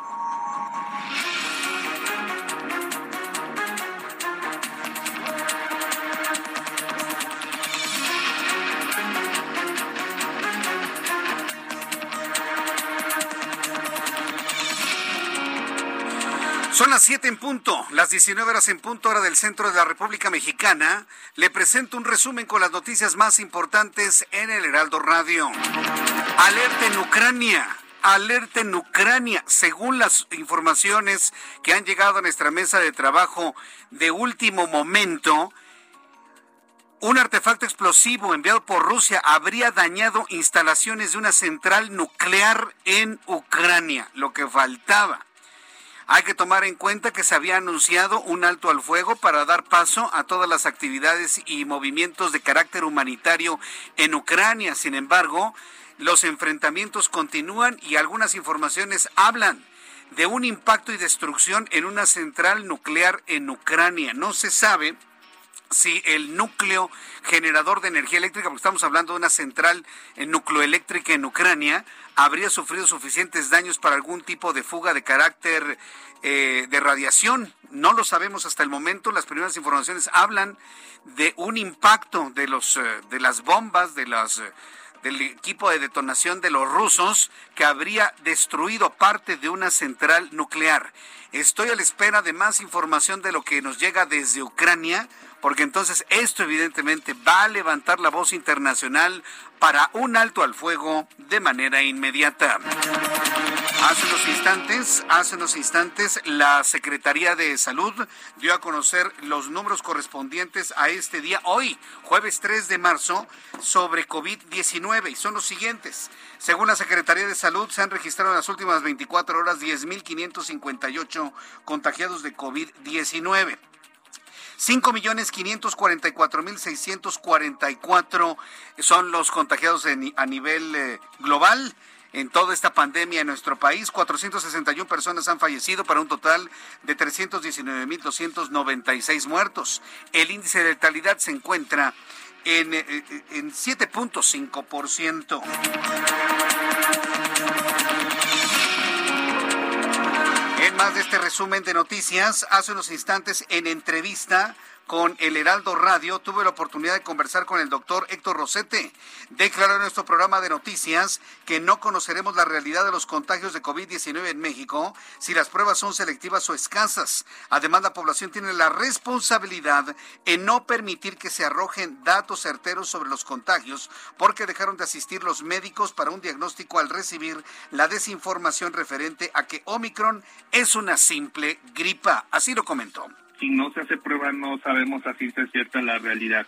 Son las 7 en punto, las 19 horas en punto hora del centro de la República Mexicana. Le presento un resumen con las noticias más importantes en el Heraldo Radio. Alerta en Ucrania. Alerta en Ucrania. Según las informaciones que han llegado a nuestra mesa de trabajo de último momento, un artefacto explosivo enviado por Rusia habría dañado instalaciones de una central nuclear en Ucrania, lo que faltaba. Hay que tomar en cuenta que se había anunciado un alto al fuego para dar paso a todas las actividades y movimientos de carácter humanitario en Ucrania. Sin embargo, los enfrentamientos continúan y algunas informaciones hablan de un impacto y destrucción en una central nuclear en Ucrania. No se sabe si el núcleo generador de energía eléctrica, porque estamos hablando de una central nucleoeléctrica en Ucrania, habría sufrido suficientes daños para algún tipo de fuga de carácter eh, de radiación. No lo sabemos hasta el momento. Las primeras informaciones hablan de un impacto de los eh, de las bombas de las eh, del equipo de detonación de los rusos que habría destruido parte de una central nuclear. Estoy a la espera de más información de lo que nos llega desde Ucrania porque entonces esto evidentemente va a levantar la voz internacional para un alto al fuego de manera inmediata. Hace unos instantes, hace unos instantes, la Secretaría de Salud dio a conocer los números correspondientes a este día, hoy, jueves 3 de marzo, sobre COVID-19 y son los siguientes. Según la Secretaría de Salud, se han registrado en las últimas 24 horas 10.558 contagiados de COVID-19. 5.544.644 son los contagiados a nivel eh, global en toda esta pandemia en nuestro país. 461 personas han fallecido para un total de 319.296 muertos. El índice de letalidad se encuentra en, eh, eh, en 7.5%. más de este resumen de noticias, hace unos instantes en entrevista con el Heraldo Radio, tuve la oportunidad de conversar con el doctor Héctor Rosete. Declaró en nuestro programa de noticias que no conoceremos la realidad de los contagios de COVID-19 en México si las pruebas son selectivas o escasas. Además, la población tiene la responsabilidad en no permitir que se arrojen datos certeros sobre los contagios porque dejaron de asistir los médicos para un diagnóstico al recibir la desinformación referente a que Omicron es una simple gripa. Así lo comentó si no se hace prueba no sabemos a ciencia cierta la realidad.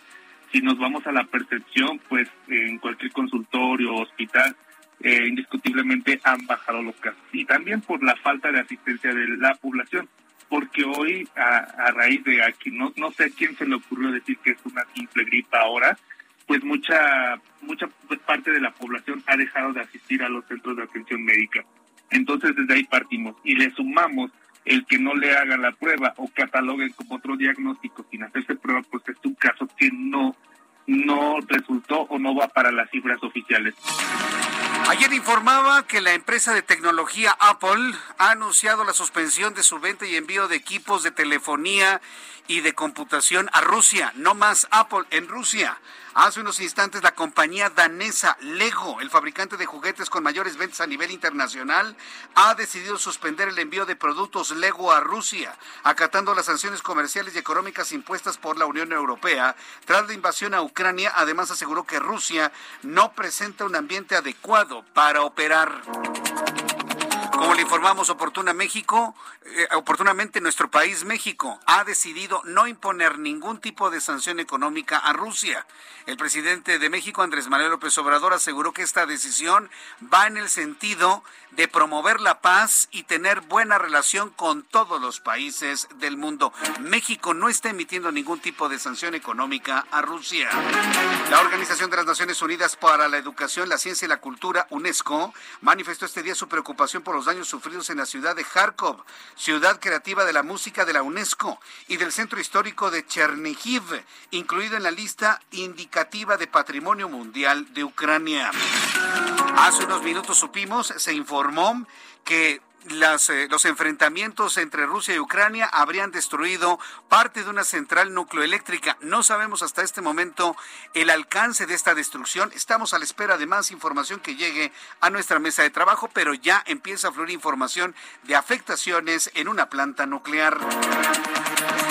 Si nos vamos a la percepción, pues en cualquier consultorio o hospital, eh, indiscutiblemente han bajado los casos. Y también por la falta de asistencia de la población, porque hoy a, raíz de aquí, no, no sé a quién se le ocurrió decir que es una simple gripa ahora, pues mucha, mucha parte de la población ha dejado de asistir a los centros de atención médica. Entonces desde ahí partimos y le sumamos el que no le hagan la prueba o cataloguen como otro diagnóstico sin hacerse prueba, pues es un caso que no, no resultó o no va para las cifras oficiales. Ayer informaba que la empresa de tecnología Apple ha anunciado la suspensión de su venta y envío de equipos de telefonía y de computación a Rusia. No más Apple en Rusia. Hace unos instantes la compañía danesa Lego, el fabricante de juguetes con mayores ventas a nivel internacional, ha decidido suspender el envío de productos Lego a Rusia, acatando las sanciones comerciales y económicas impuestas por la Unión Europea tras la invasión a Ucrania. Además aseguró que Rusia no presenta un ambiente adecuado para operar. Como le informamos oportuna México, eh, oportunamente nuestro país México ha decidido no imponer ningún tipo de sanción económica a Rusia. El presidente de México, Andrés Manuel López Obrador, aseguró que esta decisión va en el sentido de promover la paz y tener buena relación con todos los países del mundo. México no está emitiendo ningún tipo de sanción económica a Rusia. La Organización de las Naciones Unidas para la Educación, la Ciencia y la Cultura, UNESCO, manifestó este día su preocupación por los daños sufridos en la ciudad de Kharkov, ciudad creativa de la música de la UNESCO y del centro histórico de Chernihiv, incluido en la lista indicativa de Patrimonio Mundial de Ucrania. Hace unos minutos supimos, se informó que eh, los enfrentamientos entre Rusia y Ucrania habrían destruido parte de una central nucleoeléctrica. No sabemos hasta este momento el alcance de esta destrucción. Estamos a la espera de más información que llegue a nuestra mesa de trabajo, pero ya empieza a fluir información de afectaciones en una planta nuclear.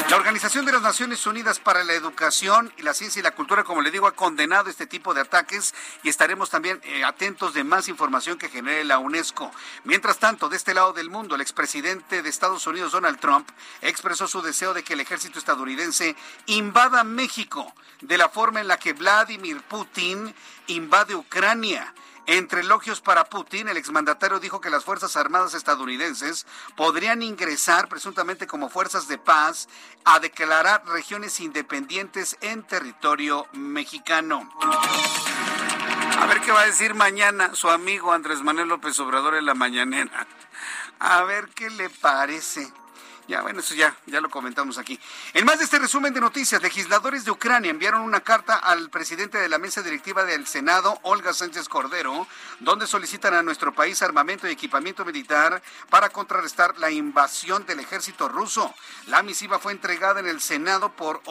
La Organización de las Naciones Unidas para la Educación y la Ciencia y la Cultura, como le digo, ha condenado este tipo de ataques y estaremos también eh, atentos de más información que genere la UNESCO. Mientras tanto, de este lado del mundo, el expresidente de Estados Unidos, Donald Trump, expresó su deseo de que el ejército estadounidense invada México de la forma en la que Vladimir Putin invade Ucrania. Entre elogios para Putin, el exmandatario dijo que las Fuerzas Armadas estadounidenses podrían ingresar presuntamente como fuerzas de paz a declarar regiones independientes en territorio mexicano. A ver qué va a decir mañana su amigo Andrés Manuel López Obrador en la mañanera. A ver qué le parece. Ya, bueno, eso ya, ya lo comentamos aquí. En más de este resumen de noticias, legisladores de Ucrania enviaron una carta al presidente de la mesa directiva del Senado, Olga Sánchez Cordero, donde solicitan a nuestro país armamento y equipamiento militar para contrarrestar la invasión del ejército ruso. La misiva fue entregada en el Senado por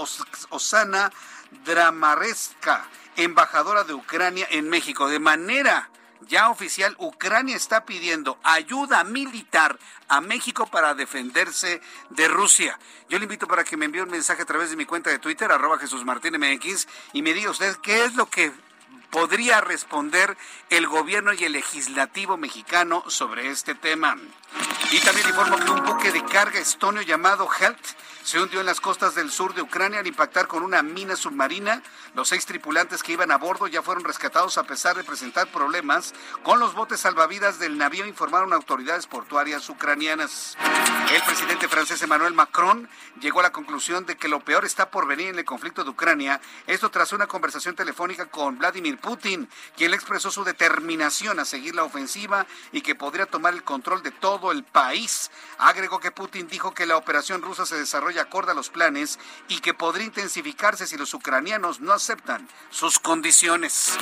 Osana Dramareska, embajadora de Ucrania en México, de manera ya oficial, Ucrania está pidiendo ayuda militar a México para defenderse de Rusia. Yo le invito para que me envíe un mensaje a través de mi cuenta de Twitter, arroba Jesús Martín MX, y me diga usted qué es lo que podría responder el gobierno y el legislativo mexicano sobre este tema. Y también informo que un buque de carga estonio llamado Health se hundió en las costas del sur de Ucrania al impactar con una mina submarina. Los seis tripulantes que iban a bordo ya fueron rescatados a pesar de presentar problemas con los botes salvavidas del navío, informaron autoridades portuarias ucranianas. El presidente francés Emmanuel Macron llegó a la conclusión de que lo peor está por venir en el conflicto de Ucrania. Esto tras una conversación telefónica con Vladimir Putin, quien expresó su determinación a seguir la ofensiva y que podría tomar el control de todo el país. Agregó que Putin dijo que la operación rusa se desarrolla acorde a los planes y que podría intensificarse si los ucranianos no aceptan sus condiciones.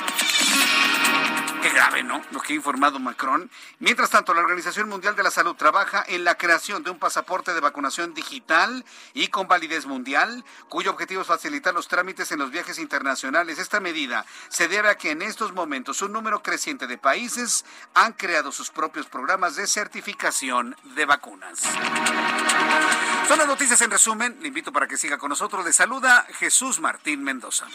Qué grave, ¿no? Lo que ha informado Macron. Mientras tanto, la Organización Mundial de la Salud trabaja en la creación de un pasaporte de vacunación digital y con validez mundial, cuyo objetivo es facilitar los trámites en los viajes internacionales. Esta medida se debe a que en estos momentos un número creciente de países han creado sus propios programas de certificación de vacunas. Son las noticias en resumen. Le invito para que siga con nosotros. Le saluda Jesús Martín Mendoza.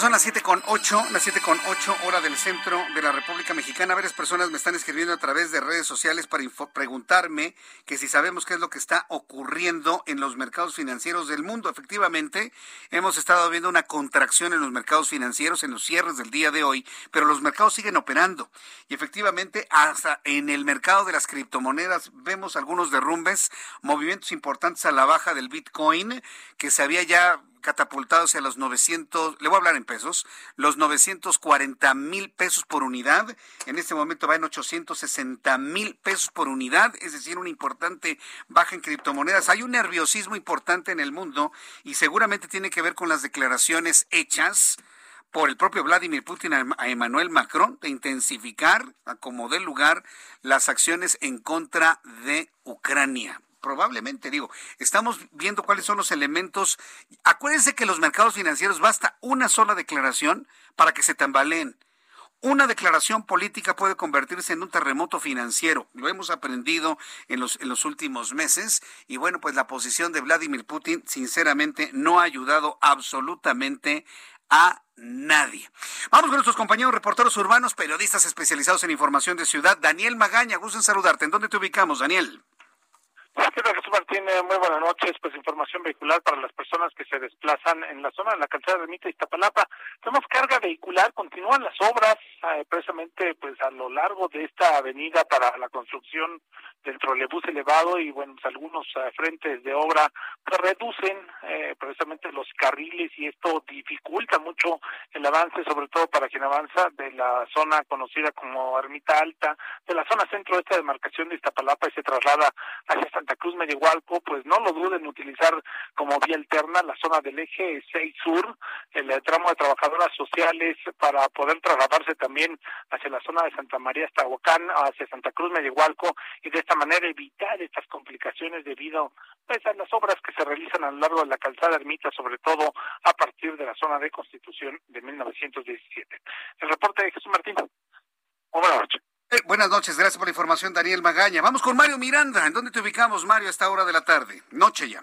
Son las siete con ocho, las siete con ocho hora del centro de la República Mexicana. Varias personas me están escribiendo a través de redes sociales para preguntarme que si sabemos qué es lo que está ocurriendo en los mercados financieros del mundo. Efectivamente, hemos estado viendo una contracción en los mercados financieros en los cierres del día de hoy, pero los mercados siguen operando. Y efectivamente, hasta en el mercado de las criptomonedas vemos algunos derrumbes, movimientos importantes a la baja del Bitcoin, que se había ya catapultado hacia los 900, le voy a hablar en pesos, los 940 mil pesos por unidad. En este momento va en 860 mil pesos por unidad, es decir, una importante baja en criptomonedas. Hay un nerviosismo importante en el mundo y seguramente tiene que ver con las declaraciones hechas por el propio Vladimir Putin a Emmanuel Macron de intensificar, a como dé lugar, las acciones en contra de Ucrania probablemente digo, estamos viendo cuáles son los elementos. Acuérdense que los mercados financieros basta una sola declaración para que se tambaleen. Una declaración política puede convertirse en un terremoto financiero. Lo hemos aprendido en los, en los últimos meses. Y bueno, pues la posición de Vladimir Putin, sinceramente, no ha ayudado absolutamente a nadie. Vamos con nuestros compañeros reporteros urbanos, periodistas especializados en información de ciudad. Daniel Magaña, gusto en saludarte. ¿En dónde te ubicamos, Daniel? ¿Qué Jesús Martín? Muy buenas noches. Pues información vehicular para las personas que se desplazan en la zona de la calzada de Mita y Iztapalapa. Tenemos carga vehicular, continúan las obras eh, precisamente pues a lo largo de esta avenida para la construcción del trolebús elevado y bueno, pues, algunos eh, frentes de obra reducen eh, precisamente los carriles y esto dificulta mucho el avance, sobre todo para quien avanza de la zona conocida como Ermita Alta, de la zona centro de esta demarcación de Iztapalapa y se traslada hacia Santa Cruz Medigualco, pues no lo duden utilizar como vía alterna la zona del eje 6 sur, el tramo de trabajadoras sociales para poder trasladarse también hacia la zona de Santa María hasta Huacán, hacia Santa Cruz Medigualco y de esta manera evitar estas complicaciones debido pues, a las obras que se realizan a lo largo de la calzada ermita, sobre todo a partir de la zona de Constitución de 1917. El reporte de Jesús Martín. Buenas noches. Buenas noches, gracias por la información, Daniel Magaña. Vamos con Mario Miranda. ¿En dónde te ubicamos, Mario, a esta hora de la tarde? Noche ya.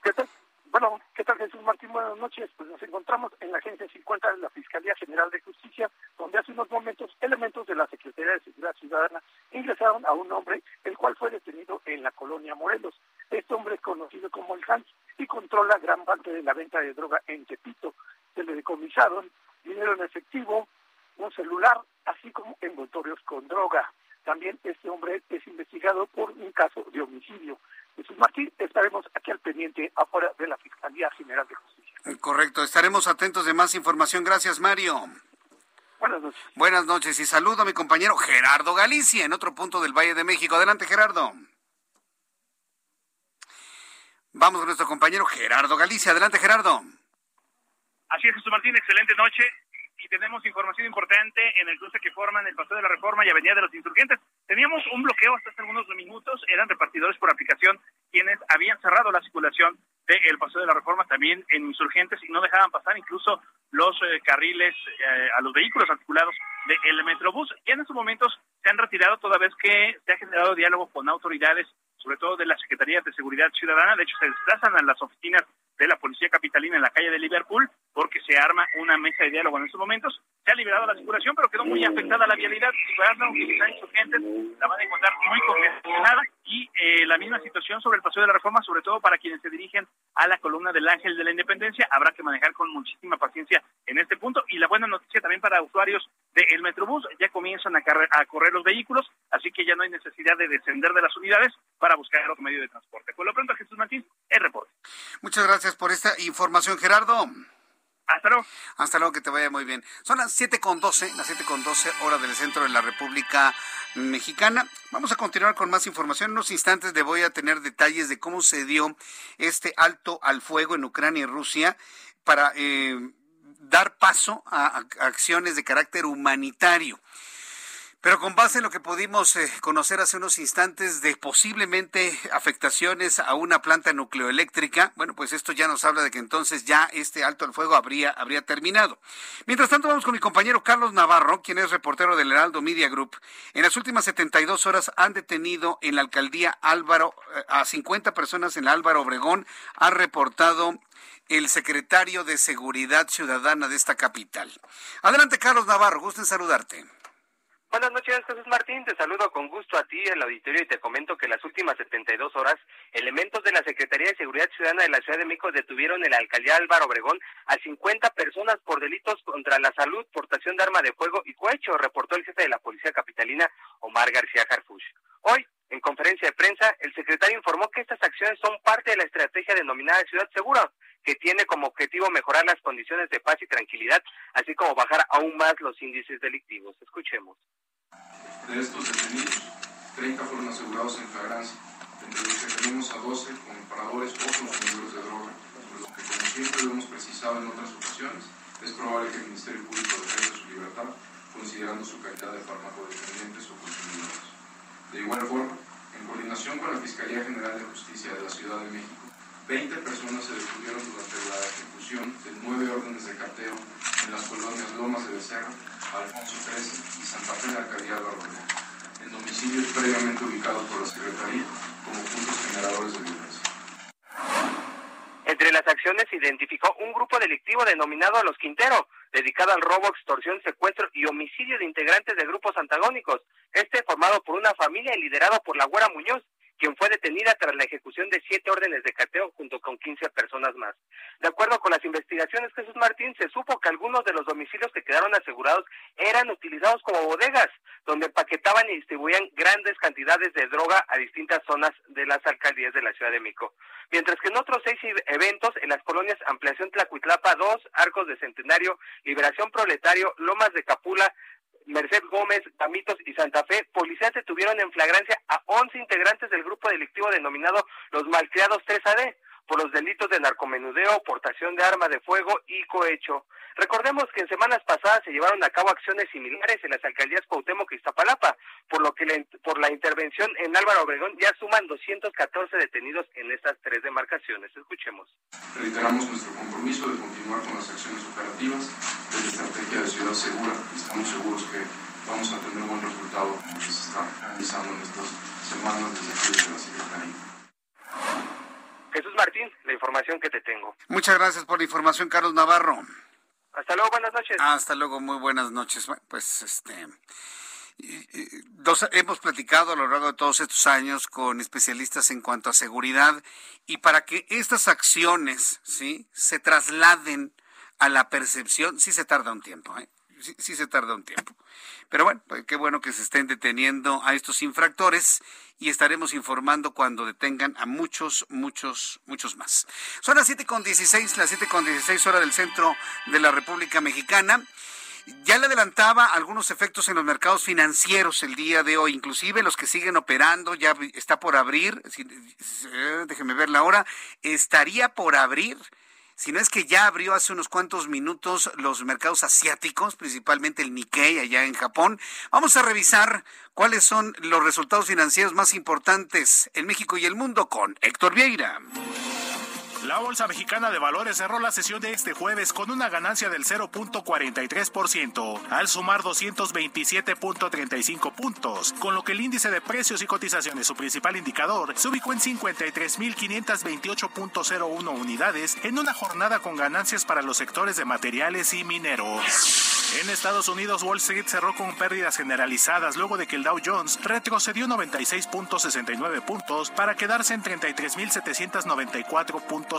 ¿Qué tal? Bueno, ¿qué tal Jesús Martín? Buenas noches. Pues nos encontramos en la Agencia 50 de la Fiscalía General de Justicia, donde hace unos momentos elementos de la Secretaría de Seguridad Ciudadana ingresaron a un hombre, el cual fue detenido en la colonia Morelos. Este hombre es conocido como el Hans y controla gran parte de la venta de droga en Tepito. Se le decomisaron dinero en efectivo, un celular, así como envoltorios con droga. También este hombre es investigado por un caso de homicidio. Jesús Martín, estaremos aquí al pendiente afuera de la Fiscalía General de Justicia. Correcto, estaremos atentos de más información. Gracias, Mario. Buenas noches. Buenas noches y saludo a mi compañero Gerardo Galicia en otro punto del Valle de México. Adelante, Gerardo. Vamos con nuestro compañero Gerardo Galicia. Adelante, Gerardo. Así es, Jesús Martín, excelente noche y tenemos información importante en el cruce que forman el Paseo de la Reforma y Avenida de los Insurgentes. Teníamos un bloqueo hasta hace algunos minutos, eran repartidores por aplicación quienes habían cerrado la circulación del Paseo de la Reforma también en Insurgentes y no dejaban pasar incluso los eh, carriles eh, a los vehículos articulados del Metrobús. Ya en estos momentos se han retirado toda vez que se ha generado diálogo con autoridades, sobre todo de la Secretaría de Seguridad Ciudadana. De hecho, se desplazan a las oficinas de la Policía Capitalina en la calle de Liverpool porque se arma una mesa de diálogo en estos momentos. Se ha liberado la circulación, pero quedó muy afectada la vialidad. Ciudadanos que están insurgentes la van a encontrar muy congestionada y eh, la misma situación sobre el paseo de la reforma, sobre todo para quienes se dirigen a la columna del Ángel de la Independencia. Habrá que manejar con muchísima paciencia en este punto. Y la buena noticia también para usuarios del Metrobús, ya comienzan a, a correr los vehículos, así que ya no hay necesidad de descender de las unidades para buscar otro medio de transporte. Por lo pronto, Jesús Martín, el reporte. Muchas gracias por esta información, Gerardo. Hasta luego. Hasta luego, que te vaya muy bien. Son las siete con doce, las siete con doce hora del centro de la República Mexicana. Vamos a continuar con más información. En unos instantes le voy a tener detalles de cómo se dio este alto al fuego en Ucrania y Rusia para eh, dar paso a acciones de carácter humanitario. Pero con base en lo que pudimos eh, conocer hace unos instantes de posiblemente afectaciones a una planta nucleoeléctrica, bueno, pues esto ya nos habla de que entonces ya este alto al fuego habría, habría terminado. Mientras tanto, vamos con mi compañero Carlos Navarro, quien es reportero del Heraldo Media Group. En las últimas 72 horas han detenido en la alcaldía Álvaro eh, a 50 personas en Álvaro Obregón, ha reportado el secretario de Seguridad Ciudadana de esta capital. Adelante, Carlos Navarro, gusto en saludarte. Buenas noches, Jesús Martín. Te saludo con gusto a ti, el auditorio, y te comento que en las últimas 72 horas, elementos de la Secretaría de Seguridad Ciudadana de la Ciudad de México detuvieron en la alcaldía Álvaro Obregón a 50 personas por delitos contra la salud, portación de arma de fuego y cohecho, reportó el jefe de la Policía Capitalina, Omar García Harfush. Hoy, en conferencia de prensa, el secretario informó que estas acciones son parte de la estrategia denominada Ciudad Segura, que tiene como objetivo mejorar las condiciones de paz y tranquilidad, así como bajar aún más los índices delictivos. Escuchemos. De estos detenidos, 30 fueron asegurados en flagrancia, entre los que tenemos a 12 como paradores o consumidores de droga, por los que, como siempre lo hemos precisado en otras ocasiones, es probable que el Ministerio Público defienda su libertad, considerando su calidad de farmacodependientes o consumidores. De igual forma, en coordinación con la Fiscalía General de Justicia de la Ciudad de México, 20 personas se detuvieron durante la ejecución de nueve órdenes de cateo en las colonias Lomas de Becerra, Alfonso XIII y Santa Fe de Alcaldía de en domicilios previamente ubicados por la Secretaría como puntos generadores de violencia. Entre las acciones se identificó un grupo delictivo denominado los Quintero, dedicado al robo, extorsión, secuestro y homicidio de integrantes de grupos antagónicos, este formado por una familia y liderado por la Güera Muñoz, quien fue detenida tras la ejecución de siete órdenes de cateo junto con 15 personas más. De acuerdo con las investigaciones, Jesús Martín, se supo que algunos de los domicilios que quedaron asegurados eran utilizados como bodegas, donde empaquetaban y distribuían grandes cantidades de droga a distintas zonas de las alcaldías de la Ciudad de México. Mientras que en otros seis eventos, en las colonias Ampliación Tlacuitlapa 2, Arcos de Centenario, Liberación Proletario, Lomas de Capula, Merced Gómez, Tamitos y Santa Fe, policías detuvieron en flagrancia a 11 integrantes del grupo delictivo denominado Los Malcriados 3AD por los delitos de narcomenudeo, portación de arma de fuego y cohecho. Recordemos que en semanas pasadas se llevaron a cabo acciones similares en las alcaldías Cuauhtémoc y Iztapalapa, por lo que por la intervención en Álvaro Obregón ya suman 214 detenidos en estas tres demarcaciones. Escuchemos. Reiteramos nuestro compromiso de continuar con las acciones operativas de la estrategia de Ciudad Segura y estamos seguros que vamos a tener un buen resultado como se está realizando en estas semanas desde aquí desde la Secretaría. Jesús Martín, la información que te tengo. Muchas gracias por la información, Carlos Navarro. Hasta luego, buenas noches. Hasta luego, muy buenas noches. Pues este dos, hemos platicado a lo largo de todos estos años con especialistas en cuanto a seguridad y para que estas acciones sí se trasladen a la percepción sí se tarda un tiempo ¿eh? Sí, se tarda un tiempo. Pero bueno, pues qué bueno que se estén deteniendo a estos infractores y estaremos informando cuando detengan a muchos, muchos, muchos más. Son las siete con dieciséis, las siete con dieciséis hora del centro de la República Mexicana. Ya le adelantaba algunos efectos en los mercados financieros el día de hoy, inclusive los que siguen operando, ya está por abrir, déjeme ver la hora, estaría por abrir si no es que ya abrió hace unos cuantos minutos los mercados asiáticos, principalmente el Nikkei allá en Japón. Vamos a revisar cuáles son los resultados financieros más importantes en México y el mundo con Héctor Vieira. La Bolsa Mexicana de Valores cerró la sesión de este jueves con una ganancia del 0.43%, al sumar 227.35 puntos, con lo que el índice de precios y cotizaciones, su principal indicador, se ubicó en 53.528.01 unidades en una jornada con ganancias para los sectores de materiales y mineros. En Estados Unidos, Wall Street cerró con pérdidas generalizadas luego de que el Dow Jones retrocedió 96.69 puntos para quedarse en 33.794.00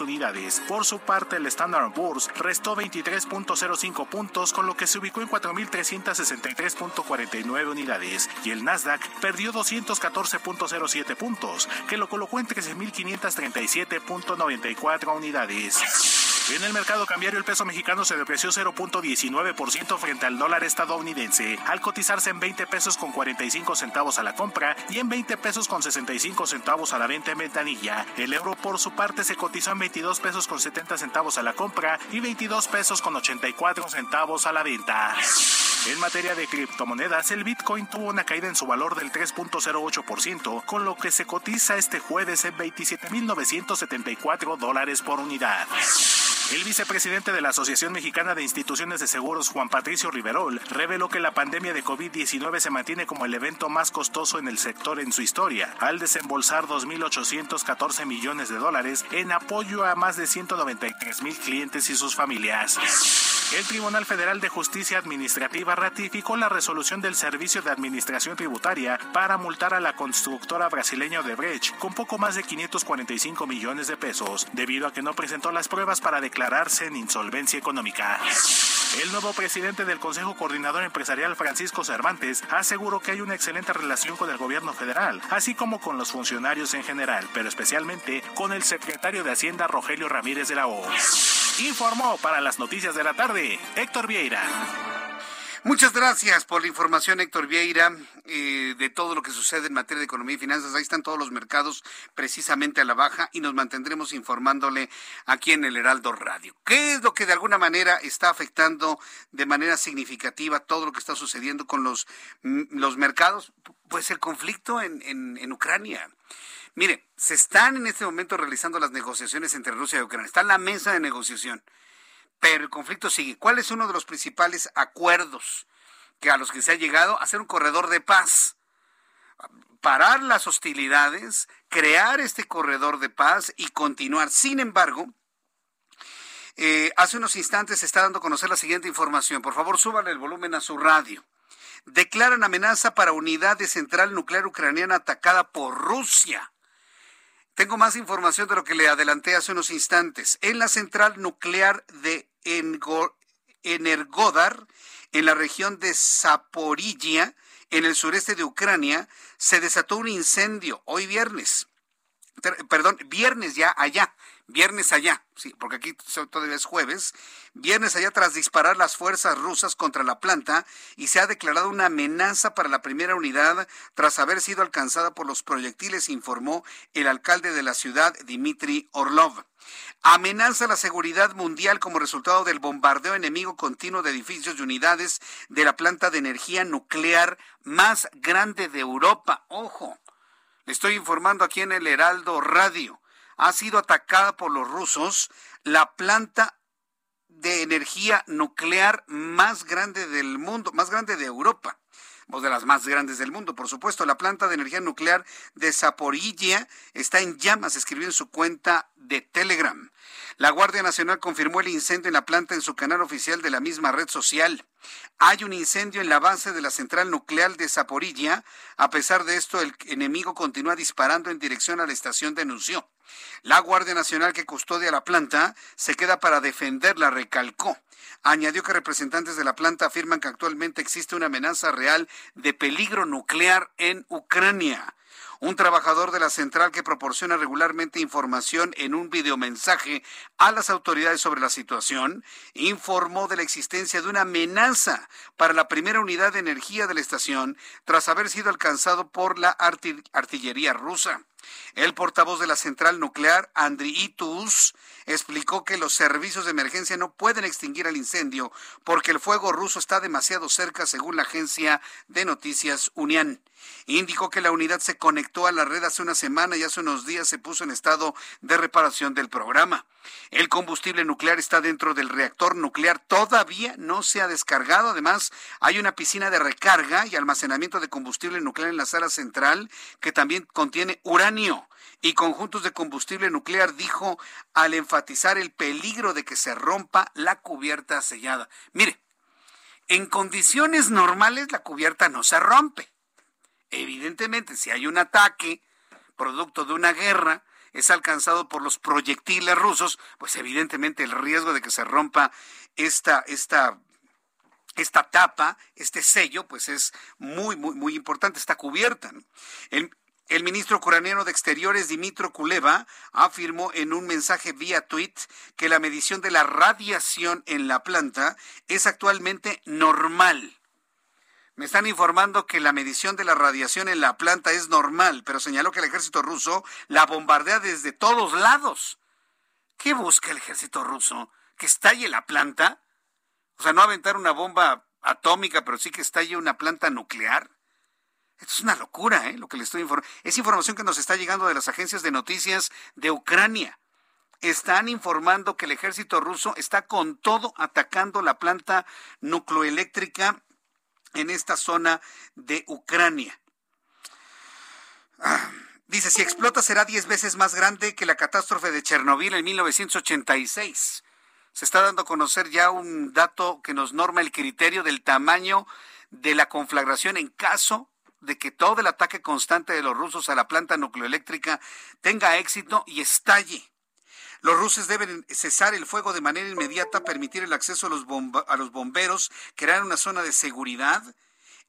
unidades. Por su parte, el Standard Poor's restó 23.05 puntos, con lo que se ubicó en 4.363.49 unidades, y el Nasdaq perdió 214.07 puntos, que lo colocó en 13.537.94 unidades. En el mercado cambiario el peso mexicano se depreció 0.19% frente al dólar estadounidense, al cotizarse en 20 pesos con 45 centavos a la compra y en 20 pesos con 65 centavos a la venta en ventanilla. El euro por su parte se cotizó en 22 pesos con 70 centavos a la compra y 22 pesos con 84 centavos a la venta. En materia de criptomonedas, el Bitcoin tuvo una caída en su valor del 3.08%, con lo que se cotiza este jueves en 27.974 dólares por unidad. El vicepresidente de la Asociación Mexicana de Instituciones de Seguros, Juan Patricio Riverol, reveló que la pandemia de COVID-19 se mantiene como el evento más costoso en el sector en su historia, al desembolsar 2.814 millones de dólares en apoyo a más de 193 mil clientes y sus familias. El Tribunal Federal de Justicia Administrativa ratificó la resolución del Servicio de Administración Tributaria para multar a la constructora brasileña Odebrecht con poco más de 545 millones de pesos, debido a que no presentó las pruebas para declararse en insolvencia económica. El nuevo presidente del Consejo Coordinador Empresarial, Francisco Cervantes, aseguró que hay una excelente relación con el gobierno federal, así como con los funcionarios en general, pero especialmente con el secretario de Hacienda, Rogelio Ramírez de la O. Informó para las noticias de la tarde, Héctor Vieira. Muchas gracias por la información, Héctor Vieira, eh, de todo lo que sucede en materia de economía y finanzas. Ahí están todos los mercados precisamente a la baja y nos mantendremos informándole aquí en el Heraldo Radio. ¿Qué es lo que de alguna manera está afectando de manera significativa todo lo que está sucediendo con los, mm, los mercados? Pues el conflicto en, en, en Ucrania. Mire, se están en este momento realizando las negociaciones entre Rusia y Ucrania. Está en la mesa de negociación pero el conflicto sigue. ¿Cuál es uno de los principales acuerdos que a los que se ha llegado? Hacer un corredor de paz. Parar las hostilidades, crear este corredor de paz y continuar. Sin embargo, eh, hace unos instantes se está dando a conocer la siguiente información. Por favor, súbale el volumen a su radio. Declaran amenaza para unidad de central nuclear ucraniana atacada por Rusia. Tengo más información de lo que le adelanté hace unos instantes. En la central nuclear de Energodar, en la región de Zaporilla, en el sureste de Ucrania, se desató un incendio hoy viernes. Perdón, viernes ya allá, viernes allá, sí, porque aquí todavía es jueves, viernes allá tras disparar las fuerzas rusas contra la planta y se ha declarado una amenaza para la primera unidad tras haber sido alcanzada por los proyectiles, informó el alcalde de la ciudad, Dmitry Orlov. Amenaza la seguridad mundial como resultado del bombardeo enemigo continuo de edificios y unidades de la planta de energía nuclear más grande de Europa. Ojo, le estoy informando aquí en el Heraldo Radio. Ha sido atacada por los rusos la planta de energía nuclear más grande del mundo, más grande de Europa de las más grandes del mundo, por supuesto. La planta de energía nuclear de Zaporilla está en llamas, escribió en su cuenta de Telegram. La Guardia Nacional confirmó el incendio en la planta en su canal oficial de la misma red social. Hay un incendio en la base de la central nuclear de Zaporilla. A pesar de esto, el enemigo continúa disparando en dirección a la estación, denunció. La Guardia Nacional que custodia la planta se queda para defenderla, recalcó. Añadió que representantes de la planta afirman que actualmente existe una amenaza real de peligro nuclear en Ucrania. Un trabajador de la central que proporciona regularmente información en un videomensaje a las autoridades sobre la situación informó de la existencia de una amenaza para la primera unidad de energía de la estación tras haber sido alcanzado por la artillería rusa. El portavoz de la central nuclear, Andriy Itus, explicó que los servicios de emergencia no pueden extinguir el incendio porque el fuego ruso está demasiado cerca, según la agencia de noticias Unian. Indicó que la unidad se conectó a la red hace una semana y hace unos días se puso en estado de reparación del programa. El combustible nuclear está dentro del reactor nuclear, todavía no se ha descargado. Además, hay una piscina de recarga y almacenamiento de combustible nuclear en la sala central que también contiene uranio y conjuntos de combustible nuclear, dijo al enfatizar el peligro de que se rompa la cubierta sellada. Mire, en condiciones normales la cubierta no se rompe. Evidentemente, si hay un ataque producto de una guerra, es alcanzado por los proyectiles rusos, pues evidentemente el riesgo de que se rompa esta, esta, esta tapa, este sello, pues es muy, muy, muy importante, está cubierta. El, el ministro ucraniano de Exteriores, Dimitro Kuleva, afirmó en un mensaje vía tweet que la medición de la radiación en la planta es actualmente normal. Me están informando que la medición de la radiación en la planta es normal, pero señaló que el ejército ruso la bombardea desde todos lados. ¿Qué busca el ejército ruso? ¿Que estalle la planta? O sea, no aventar una bomba atómica, pero sí que estalle una planta nuclear. Esto es una locura, ¿eh? Lo que le estoy informando. Es información que nos está llegando de las agencias de noticias de Ucrania. Están informando que el ejército ruso está con todo atacando la planta nucleoeléctrica en esta zona de Ucrania. Ah, dice, si explota será 10 veces más grande que la catástrofe de Chernobyl en 1986. Se está dando a conocer ya un dato que nos norma el criterio del tamaño de la conflagración en caso de que todo el ataque constante de los rusos a la planta nucleoeléctrica tenga éxito y estalle. Los rusos deben cesar el fuego de manera inmediata, permitir el acceso a los, bomberos, crear una zona de seguridad.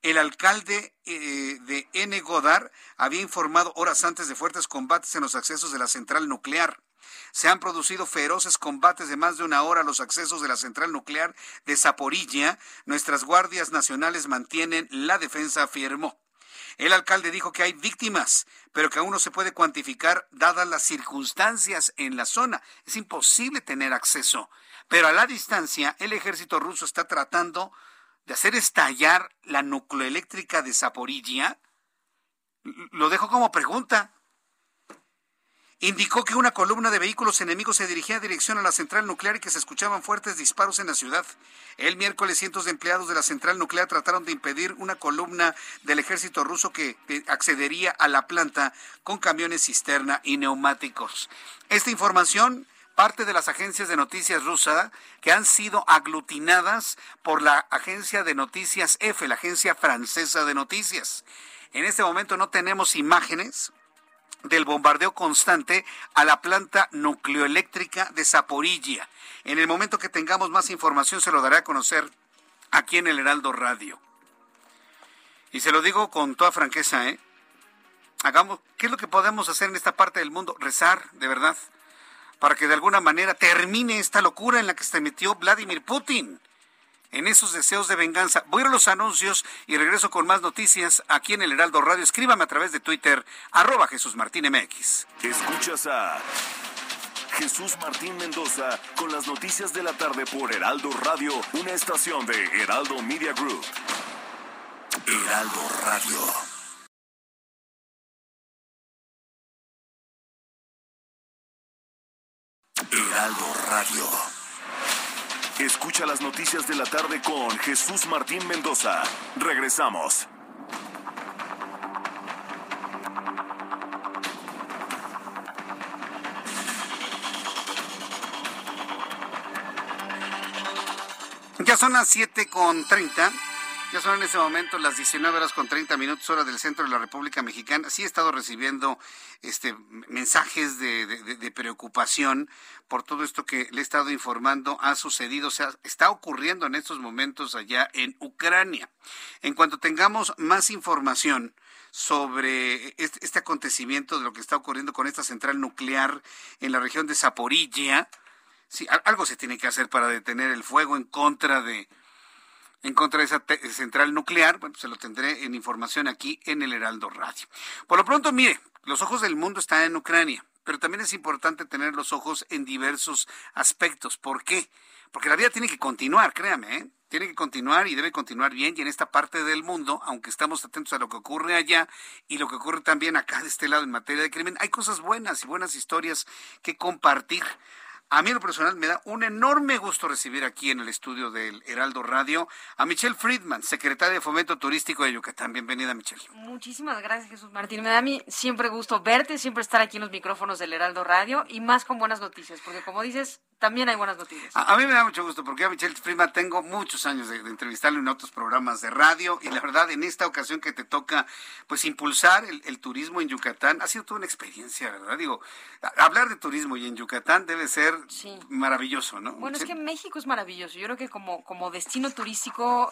El alcalde eh, de N. Godar había informado horas antes de fuertes combates en los accesos de la central nuclear. Se han producido feroces combates de más de una hora a los accesos de la central nuclear de Zaporilla. Nuestras guardias nacionales mantienen la defensa, afirmó. El alcalde dijo que hay víctimas, pero que aún no se puede cuantificar dadas las circunstancias en la zona. Es imposible tener acceso. Pero a la distancia, el ejército ruso está tratando de hacer estallar la nucleoeléctrica de Zaporilla. Lo dejo como pregunta indicó que una columna de vehículos enemigos se dirigía en dirección a la central nuclear y que se escuchaban fuertes disparos en la ciudad. El miércoles cientos de empleados de la central nuclear trataron de impedir una columna del ejército ruso que accedería a la planta con camiones cisterna y neumáticos. Esta información parte de las agencias de noticias rusas que han sido aglutinadas por la agencia de noticias F, la agencia francesa de noticias. En este momento no tenemos imágenes, del bombardeo constante a la planta nucleoeléctrica de Zaporilla. En el momento que tengamos más información se lo daré a conocer aquí en el Heraldo Radio. Y se lo digo con toda franqueza, ¿eh? Hagamos, ¿qué es lo que podemos hacer en esta parte del mundo? Rezar, de verdad, para que de alguna manera termine esta locura en la que se metió Vladimir Putin en esos deseos de venganza. Voy a los anuncios y regreso con más noticias aquí en el Heraldo Radio. Escríbame a través de Twitter, arroba Jesús Martín MX. Escuchas a Jesús Martín Mendoza con las noticias de la tarde por Heraldo Radio, una estación de Heraldo Media Group. Heraldo Radio. Heraldo Radio. Escucha las noticias de la tarde con Jesús Martín Mendoza. Regresamos. Ya son las 7 con 30. Ya son en ese momento las 19 horas con 30 minutos hora del centro de la República Mexicana. Sí he estado recibiendo este mensajes de, preocupación por todo esto que le he estado informando ha sucedido, o sea, está ocurriendo en estos momentos allá en Ucrania. En cuanto tengamos más información sobre este, este acontecimiento de lo que está ocurriendo con esta central nuclear en la región de Zaporilla, sí, algo se tiene que hacer para detener el fuego en contra de en contra de esa central nuclear. Bueno, se lo tendré en información aquí en el Heraldo Radio. Por lo pronto, mire, los ojos del mundo están en Ucrania, pero también es importante tener los ojos en diversos aspectos. ¿Por qué? Porque la vida tiene que continuar, créame, ¿eh? tiene que continuar y debe continuar bien y en esta parte del mundo, aunque estamos atentos a lo que ocurre allá y lo que ocurre también acá de este lado en materia de crimen, hay cosas buenas y buenas historias que compartir. A mí en lo personal me da un enorme gusto recibir aquí en el estudio del Heraldo Radio a Michelle Friedman, secretaria de Fomento Turístico de Yucatán. Bienvenida, Michelle. Muchísimas gracias, Jesús Martín. Me da a mí siempre gusto verte, siempre estar aquí en los micrófonos del Heraldo Radio y más con buenas noticias, porque como dices, también hay buenas noticias. A, mí me da mucho gusto porque a Michelle Friedman tengo muchos años de, entrevistarlo en otros programas de radio y la verdad en esta ocasión que te toca pues impulsar el, turismo en Yucatán ha sido toda una experiencia, ¿verdad? Digo, hablar de turismo y en Yucatán debe ser maravilloso, ¿no? Bueno, es que México es maravilloso. Yo creo que como, como destino turístico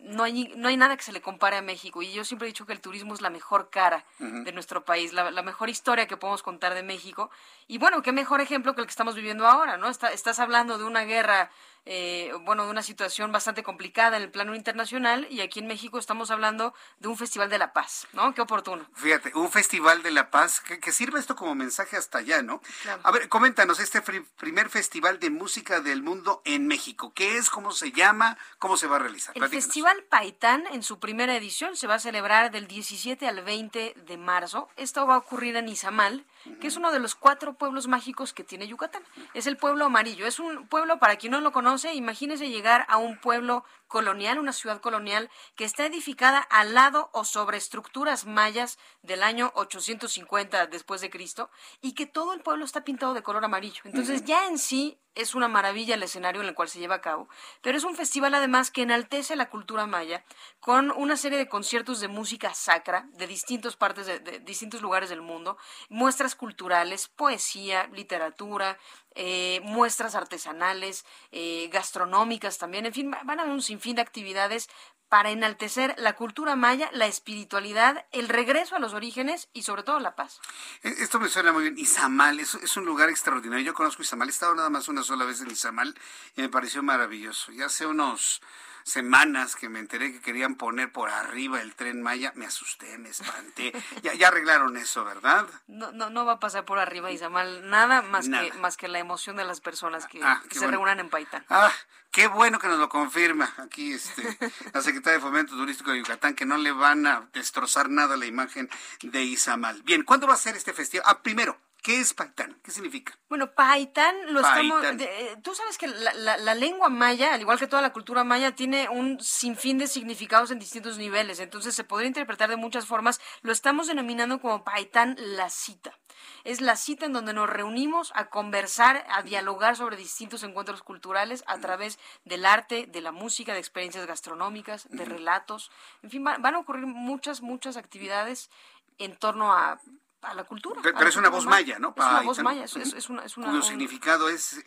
no, hay, no hay nada que se le compare a México y yo siempre he dicho que el turismo es la mejor cara de nuestro país, la, la mejor historia que podemos contar de México y bueno, qué mejor ejemplo que el que estamos viviendo ahora, ¿no? estás hablando de una guerra eh, bueno, de una situación bastante complicada en el plano internacional y aquí en México estamos hablando de un Festival de la Paz, ¿no? Qué oportuno. Fíjate, un Festival de la Paz que, que sirva esto como mensaje hasta allá, ¿no? A ver, coméntanos este primer Festival de Música del Mundo en México. ¿Qué es? ¿Cómo se llama? ¿Cómo se va a realizar? El Festival Paitán en su primera edición se va a celebrar del 17 al 20 de marzo. Esto va a ocurrir en Izamal, que es uno de los cuatro pueblos mágicos que tiene Yucatán. Es el pueblo amarillo. Es un pueblo, para quien no lo conoce, imagínese llegar a un pueblo colonial, una ciudad colonial que está edificada al lado o sobre estructuras mayas del año 850 después de Cristo y que todo el pueblo está pintado de color amarillo. Entonces ya en sí es una maravilla el escenario en el cual se lleva a cabo, pero es un festival además que enaltece la cultura maya con una serie de conciertos de música sacra de distintas partes de, distintos lugares del mundo, muestras culturales, poesía, literatura, eh, muestras artesanales, eh, gastronómicas también, en fin, van a haber un sinfín de actividades para enaltecer la cultura maya, la espiritualidad, el regreso a los orígenes y sobre todo la paz. E, esto me suena muy bien. Izamal es, es un lugar extraordinario. Yo conozco Izamal, he estado nada más una sola vez en Izamal y me pareció maravilloso. Ya hace unos semanas que me enteré que querían poner por arriba el tren Maya, me asusté, me espanté. ya, ya arreglaron eso, ¿verdad? No, no, no va a pasar por arriba, Izamal, nada más que más que la emoción de las personas que, ah, se reúnan en Paitán. Ah, qué bueno que nos lo confirma aquí este la secretaria de Fomento Turístico de Yucatán, que no le van a destrozar nada la imagen de Izamal. Bien, ¿cuándo va a ser este festival? Ah, primero, ¿Qué es Paitán? ¿Qué significa? Bueno, Paitán lo estamos... Eh, tú sabes que la, lengua maya, al igual que toda la cultura maya, tiene un sinfín de significados en distintos niveles. Entonces se podría interpretar de muchas formas. Lo estamos denominando como Paitán la cita. Es la cita en donde nos reunimos a conversar, a dialogar sobre distintos encuentros culturales a través del arte, de la música, de experiencias gastronómicas, de relatos. En fin, van a ocurrir muchas, muchas actividades en torno a a la cultura. Pero, es una voz maya, ¿no? Es una voz maya, es, una... Cuyo significado es...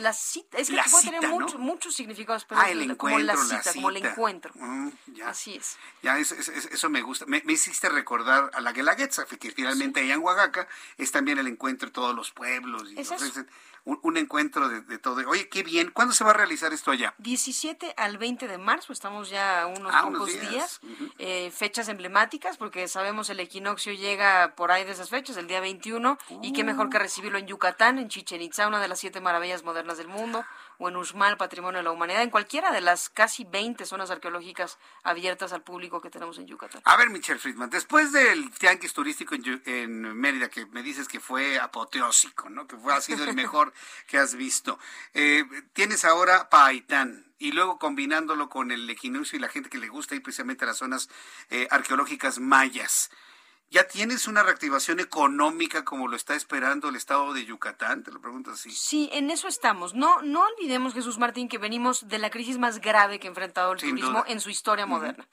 La cita, es que puede tener muchos significados, pero ah, el encuentro, como la cita, como el encuentro. Mm, Así es. Ya, eso, eso me gusta. Me, hiciste recordar a la Guelaguetza, que finalmente allá en Oaxaca es también el encuentro de todos los pueblos. Y un, encuentro de, todo. Oye, qué bien. ¿Cuándo se va a realizar esto allá? 17 al 20 de marzo, estamos ya unos ah, pocos días. Eh, fechas emblemáticas, porque sabemos el equinoccio llega por ahí de esas fechas, el día 21, y qué mejor que uh. recibirlo en Yucatán, en Chichen Itza, una de las siete maravillas modernas del mundo o en Uxmal, Patrimonio de la Humanidad, en cualquiera de las casi 20 zonas arqueológicas abiertas al público que tenemos en Yucatán. A ver, Michelle Friedman, después del tianguis turístico en, Mérida, que me dices que fue apoteósico, ¿no? que fue, ha sido el mejor que has visto, eh, tienes ahora Paitán y luego combinándolo con el equinoccio y la gente que le gusta ir precisamente a las zonas eh, arqueológicas mayas. ¿Ya tienes una reactivación económica como lo está esperando el estado de Yucatán? Te lo pregunto así. Sí, en eso estamos. No, no olvidemos, Jesús Martín, que venimos de la crisis más grave que ha enfrentado el turismo en su historia moderna.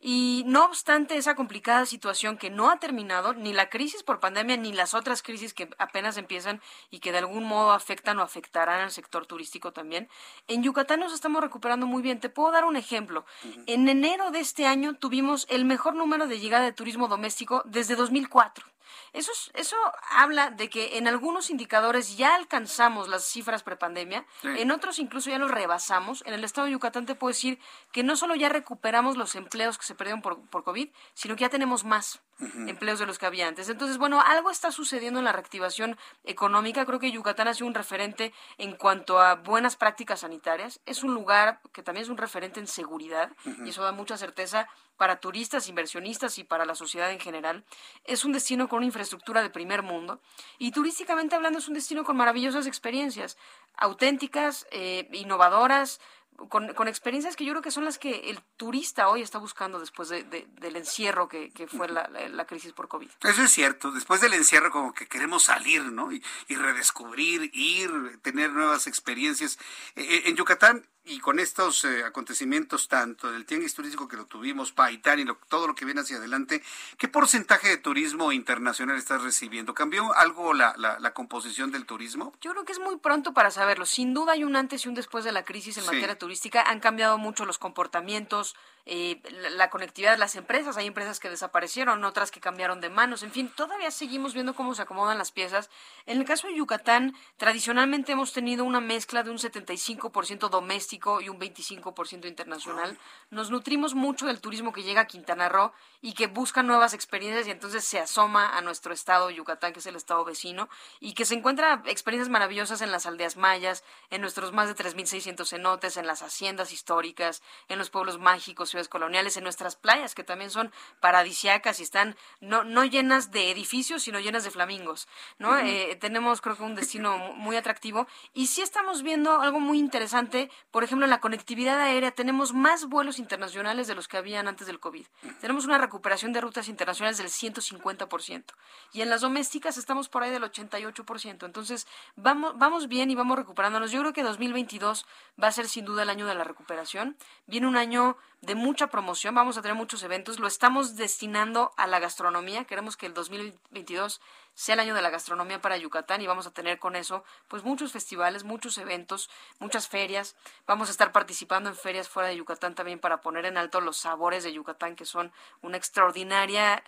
Y no obstante esa complicada situación que no ha terminado, ni la crisis por pandemia, ni las otras crisis que apenas empiezan y que de algún modo afectan o afectarán al sector turístico también, en Yucatán nos estamos recuperando muy bien. Te puedo dar un ejemplo. En enero de este año tuvimos el mejor número de llegada de turismo doméstico desde 2004. Eso, eso habla de que en algunos indicadores ya alcanzamos las cifras prepandemia, en otros incluso ya los rebasamos. En el estado de Yucatán te puedo decir que no solo ya recuperamos los empleos que se perdieron por, por COVID, sino que ya tenemos más empleos de los que había antes. Entonces, bueno, algo está sucediendo en la reactivación económica. Creo que Yucatán ha sido un referente en cuanto a buenas prácticas sanitarias. Es un lugar que también es un referente en seguridad y eso da mucha certeza para turistas, inversionistas y para la sociedad en general. Es un destino con una infraestructura de primer mundo y turísticamente hablando es un destino con maravillosas experiencias, auténticas, eh, innovadoras, con, con, experiencias que yo creo que son las que el turista hoy está buscando después de, del encierro que, que fue la, la, crisis por COVID. Eso es cierto, después del encierro como que queremos salir, ¿no? Y, y redescubrir, ir, tener nuevas experiencias. Eh, eh, en Yucatán y con estos eh, acontecimientos, tanto del tianguis turístico que lo tuvimos, Paitán y todo lo que viene hacia adelante, ¿qué porcentaje de turismo internacional estás recibiendo? ¿Cambió algo la, la, composición del turismo? Yo creo que es muy pronto para saberlo. Sin duda hay un antes y un después de la crisis en materia turística. Han cambiado mucho los comportamientos, eh, la, conectividad de las empresas. Hay empresas que desaparecieron, otras que cambiaron de manos. En fin, todavía seguimos viendo cómo se acomodan las piezas. En el caso de Yucatán, tradicionalmente hemos tenido una mezcla de un 75% doméstico y un 25% internacional. Nos nutrimos mucho del turismo que llega a Quintana Roo y que busca nuevas experiencias y entonces se asoma a nuestro estado, Yucatán, que es el estado vecino, y que se encuentra experiencias maravillosas en las aldeas mayas, en nuestros más de 3.600 cenotes, en las haciendas históricas, en los pueblos mágicos, ciudades coloniales, en nuestras playas, que también son paradisiacas y están no, no llenas de edificios, sino llenas de flamingos. ¿no? Eh, tenemos, creo que, un destino muy atractivo y sí estamos viendo algo muy interesante, por ejemplo, en la conectividad aérea tenemos más vuelos internacionales de los que habían antes del COVID. Tenemos una recuperación de rutas internacionales del 150%. Y en las domésticas estamos por ahí del 88%. Entonces, vamos, vamos bien y vamos recuperándonos. Yo creo que 2022 va a ser sin duda el año de la recuperación. Viene un año de mucha promoción, vamos a tener muchos eventos. Lo estamos destinando a la gastronomía. Queremos que el 2022 sea el año de la gastronomía para Yucatán y vamos a tener con eso pues muchos festivales, muchos eventos, muchas ferias. Vamos a estar participando en ferias fuera de Yucatán también para poner en alto los sabores de Yucatán que son una extraordinaria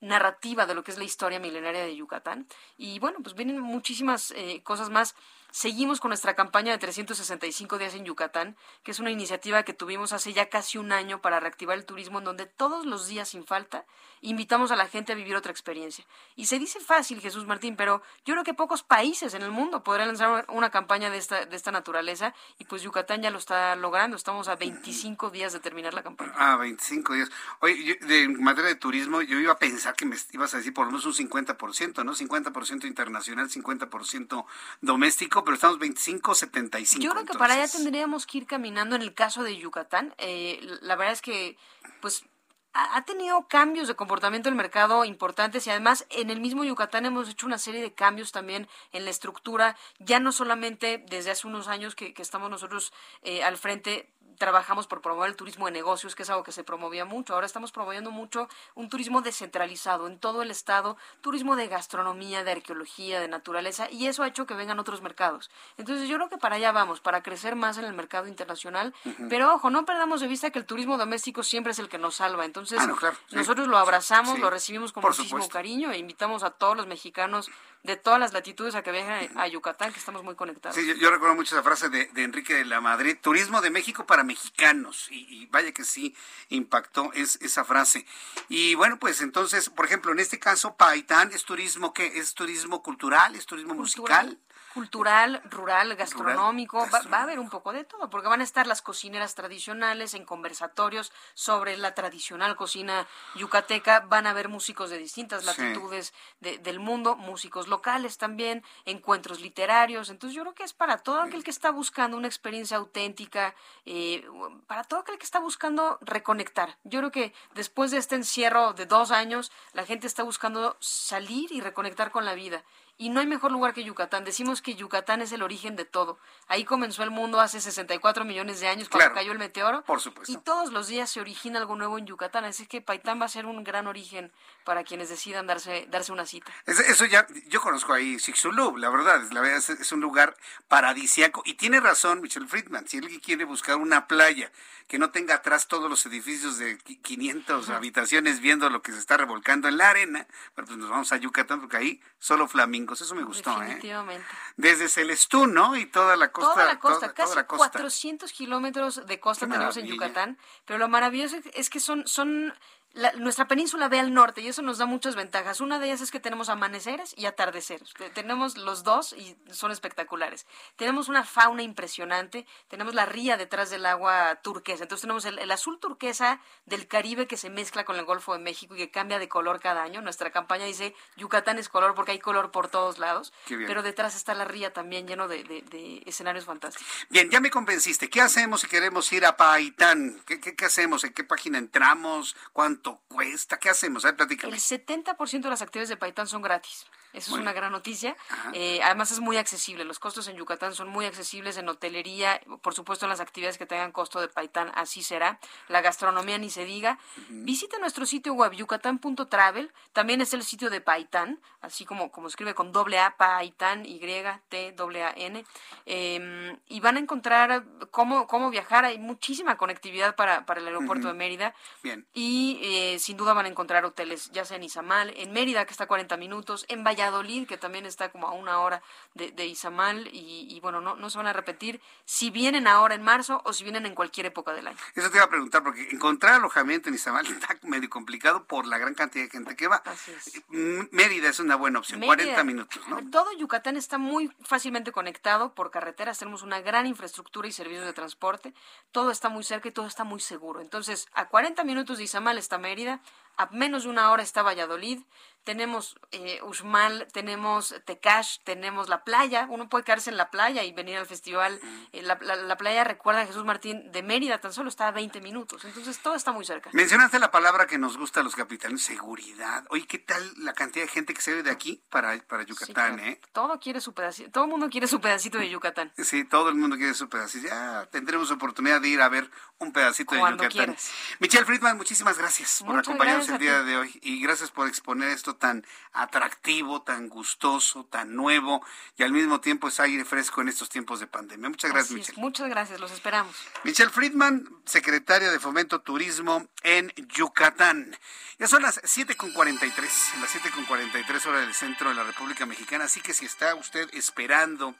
narrativa de lo que es la historia milenaria de Yucatán. Y bueno, pues vienen muchísimas eh, cosas más. Seguimos con nuestra campaña de 365 días en Yucatán, que es una iniciativa que tuvimos hace ya casi un año para reactivar el turismo, en donde todos los días sin falta invitamos a la gente a vivir otra experiencia. Y se dice fácil, Jesús Martín, pero yo creo que pocos países en el mundo podrán lanzar una campaña de esta, de esta naturaleza y pues Yucatán ya lo está logrando. Estamos a 25 días de terminar la campaña. Ah, 25 días. Oye, de, en materia de turismo, yo iba a pensar que me ibas a decir por lo menos un 50%, ¿no? 50% internacional, 50% doméstico pero estamos 25, 75. Yo creo que para allá tendríamos que ir caminando en el caso de Yucatán. Eh, la verdad es que, pues, ha tenido cambios de comportamiento el mercado importantes y además en el mismo Yucatán hemos hecho una serie de cambios también en la estructura, ya no solamente desde hace unos años que, estamos nosotros eh, al frente trabajamos por promover el turismo de negocios, que es algo que se promovía mucho. Ahora estamos promoviendo mucho un turismo descentralizado en todo el estado, turismo de gastronomía, de arqueología, de naturaleza, y eso ha hecho que vengan otros mercados. Entonces yo creo que para allá vamos, para crecer más en el mercado internacional, pero ojo, no perdamos de vista que el turismo doméstico siempre es el que nos salva. Entonces ah, nosotros lo abrazamos, lo recibimos con muchísimo cariño e invitamos a todos los mexicanos de todas las latitudes a que viajen a Yucatán, que estamos muy conectados. Sí, yo, recuerdo mucho esa frase de, Enrique de la Madrid, turismo de México para mexicanos, y, vaya que sí impactó es, esa frase. Y bueno, pues entonces, por ejemplo, en este caso, Paitán es turismo, ¿qué? ¿Es turismo cultural? ¿Es turismo musical? Cultural, rural, gastronómico, Va, a haber un poco de todo, porque van a estar las cocineras tradicionales en conversatorios sobre la tradicional cocina yucateca, van a haber músicos de distintas latitudes del mundo, músicos locales también, encuentros literarios, entonces yo creo que es para todo aquel que está buscando una experiencia auténtica, eh, para todo aquel que está buscando reconectar. Yo creo que después de este encierro de dos años, la gente está buscando salir y reconectar con la vida y no hay mejor lugar que Yucatán. Decimos que Yucatán es el origen de todo. Ahí comenzó el mundo hace 64 millones de años cuando cayó el meteoro. Por supuesto. Y todos los días se origina algo nuevo en Yucatán. Así que Paitán va a ser un gran origen para quienes decidan darse, darse una cita. Eso ya, yo conozco ahí Chicxulub, la verdad, la verdad es, es un lugar paradisiaco y tiene razón Michelle Friedman, si alguien quiere buscar una playa que no tenga atrás todos los edificios de 500 habitaciones viendo lo que se está revolcando en la arena, bueno, pues nos vamos a Yucatán porque ahí solo flamingos, eso me gustó, ¿eh? Definitivamente. Desde Celestún, ¿no? Y toda la costa. Toda la costa, casi la costa. 400 kilómetros de costa Qué tenemos en. Yucatán, pero lo maravilloso es que son, son la- nuestra península ve al norte y eso nos da muchas ventajas. Una de ellas es que tenemos amaneceres y atardeceres. Te- Tenemos los dos y son espectaculares. Tenemos una fauna impresionante, tenemos la ría detrás del agua turquesa. Entonces tenemos el, el azul turquesa del Caribe que se mezcla con el Golfo de México y que cambia de color cada año. Nuestra campaña dice Yucatán es color porque hay color por todos lados, pero detrás está la ría también lleno de, de- de escenarios fantásticos. Bien, ya me convenciste. ¿Qué hacemos si queremos ir a Paitán? ¿Qué, qué, qué hacemos? ¿En qué página entramos? ¿Cuánto cuesta? ¿Qué hacemos? A ver, platícame. El 70% de las actividades de Paitán son gratis. Eso Muy es una gran noticia. Eh, además es muy accesible. Los costos en Yucatán son muy accesibles en hotelería, por supuesto en las actividades que tengan costo de Paitán, así será. La gastronomía ni se diga. Visita nuestro sitio web yucatán.travel. También es el sitio de Paitán, así como, como escribe con doble A, Paitán, Y, T, doble A, N. Eh, y van a encontrar cómo, cómo viajar. Hay muchísima conectividad para, para el aeropuerto de Mérida. Bien. Y eh, sin duda van a encontrar hoteles, ya sea en Izamal, en Mérida, que está a 40 minutos, en Valladolid, que también está como a una hora de, de Izamal, y, y bueno, no, no se van a repetir si vienen ahora en marzo o si vienen en cualquier época del año. Eso te iba a preguntar, porque encontrar alojamiento en Izamal está medio complicado por la gran cantidad de gente que va. M- Mérida es una buena opción, Mérida, 40 minutos, ¿no? Todo Yucatán está muy fácilmente conectado por carreteras, tenemos una gran infraestructura y servicios de transporte, todo está muy cerca y todo está muy seguro. Entonces, a 40 minutos de Izamal está Mérida, a menos de una hora está Valladolid, tenemos eh, Uxmal, tenemos Tecash, tenemos la playa, uno puede quedarse en la playa y venir al festival. Eh, la, la- la playa, recuerda Jesús Martín, de Mérida tan solo está a 20 minutos, entonces todo está muy cerca. Mencionaste la palabra que nos gusta a los capitalinos, seguridad. Oye, ¿qué tal la cantidad de gente que se ve de aquí para, para Yucatán, claro. eh? Todo quiere su pedacito, todo el mundo quiere su pedacito de Yucatán. Sí, todo el mundo quiere su pedacito. Ya tendremos oportunidad de ir a ver un pedacito Cuando de Yucatán. quieras. Michelle Friedman, muchísimas gracias por Muchas acompañarnos el gracias a día de hoy y gracias por exponer esto tan atractivo, tan gustoso, tan nuevo y al mismo tiempo es aire fresco en estos tiempos de pandemia. Muchas gracias. Michelle. Muchas gracias, los esperamos. Michelle Friedman, secretaria de Fomento Turismo en Yucatán. Ya son las 7.43, las 7.43 horas del centro de la República Mexicana, así que si está usted esperando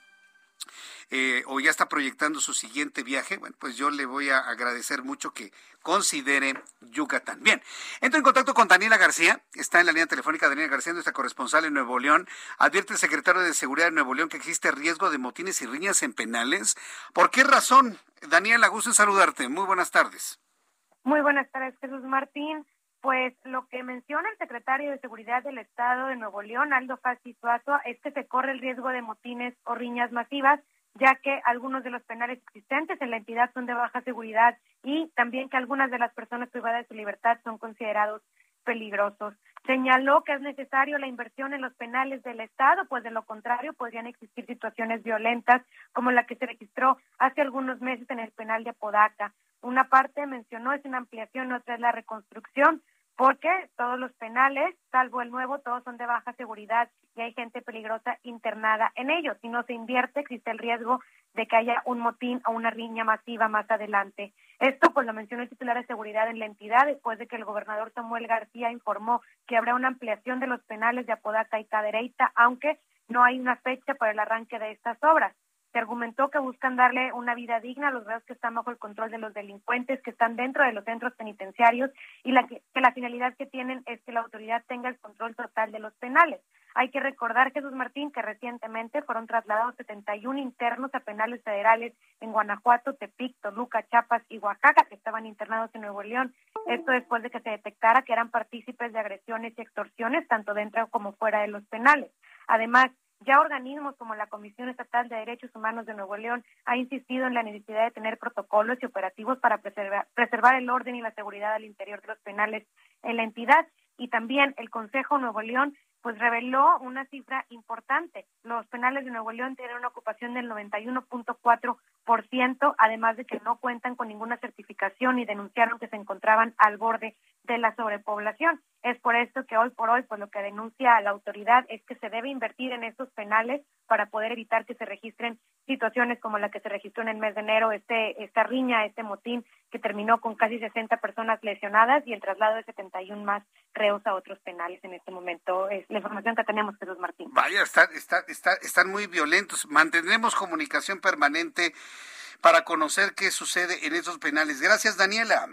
eh, o ya está proyectando su siguiente viaje, bueno, pues yo le voy a agradecer mucho que considere Yucatán. Bien, entro en contacto con Daniela García, está en la línea telefónica Daniela García, nuestra corresponsal en Nuevo León. Advierte el secretario de Seguridad de Nuevo León que existe riesgo de motines y riñas en penales. ¿Por qué razón? Daniela, gusto en saludarte. Muy buenas tardes. Muy buenas tardes, Jesús Martín. Pues lo que menciona el secretario de Seguridad del Estado de Nuevo León, Aldo Fassi Suazo, es que se corre el riesgo de motines o riñas masivas, ya que algunos de los penales existentes en la entidad son de baja seguridad y también que algunas de las personas privadas de su libertad son considerados peligrosos. Señaló que es necesario la inversión en los penales del Estado, pues de lo contrario podrían existir situaciones violentas como la que se registró hace algunos meses en el penal de Apodaca. Una parte mencionó es una ampliación, otra es la reconstrucción, porque todos los penales, salvo el nuevo, todos son de baja seguridad y hay gente peligrosa internada en ellos. Si no se invierte, existe el riesgo de que haya un motín o una riña masiva más adelante. Esto pues lo mencionó el titular de seguridad en la entidad después de que el gobernador Samuel García informó que habrá una ampliación de los penales de Apodaca y Cadereyta, aunque no hay una fecha para el arranque de estas obras. Se argumentó que buscan darle una vida digna a los reos que están bajo el control de los delincuentes que están dentro de los centros penitenciarios y la que, que la finalidad que tienen es que la autoridad tenga el control total de los penales. Hay que recordar, Jesús Martín, que recientemente fueron trasladados 71 internos a penales federales en Guanajuato, Tepic, Toluca, Chiapas y Oaxaca, que estaban internados en Nuevo León. Esto después de que se detectara que eran partícipes de agresiones y extorsiones, tanto dentro como fuera de los penales. Además, ya organismos como la Comisión Estatal de Derechos Humanos de Nuevo León ha insistido en la necesidad de tener protocolos y operativos para preservar, preservar el orden y la seguridad al interior de los penales en la entidad. Y también el Consejo Nuevo León pues reveló una cifra importante. Los penales de Nuevo León tienen una ocupación del 91.4%, además de que no cuentan con ninguna certificación y denunciaron que se encontraban al borde de la sobrepoblación. Es por esto que hoy por hoy, pues lo que denuncia la autoridad es que se debe invertir en estos penales para poder evitar que se registren situaciones como la que se registró en el mes de enero, este, esta riña, este motín que terminó con casi 60 personas lesionadas y el traslado de 71 más reos a otros penales en este momento. Es la información que tenemos, Jesús Martín. Vaya, está, está, está, están muy violentos. Mantendremos comunicación permanente para conocer qué sucede en esos penales. Gracias, Daniela.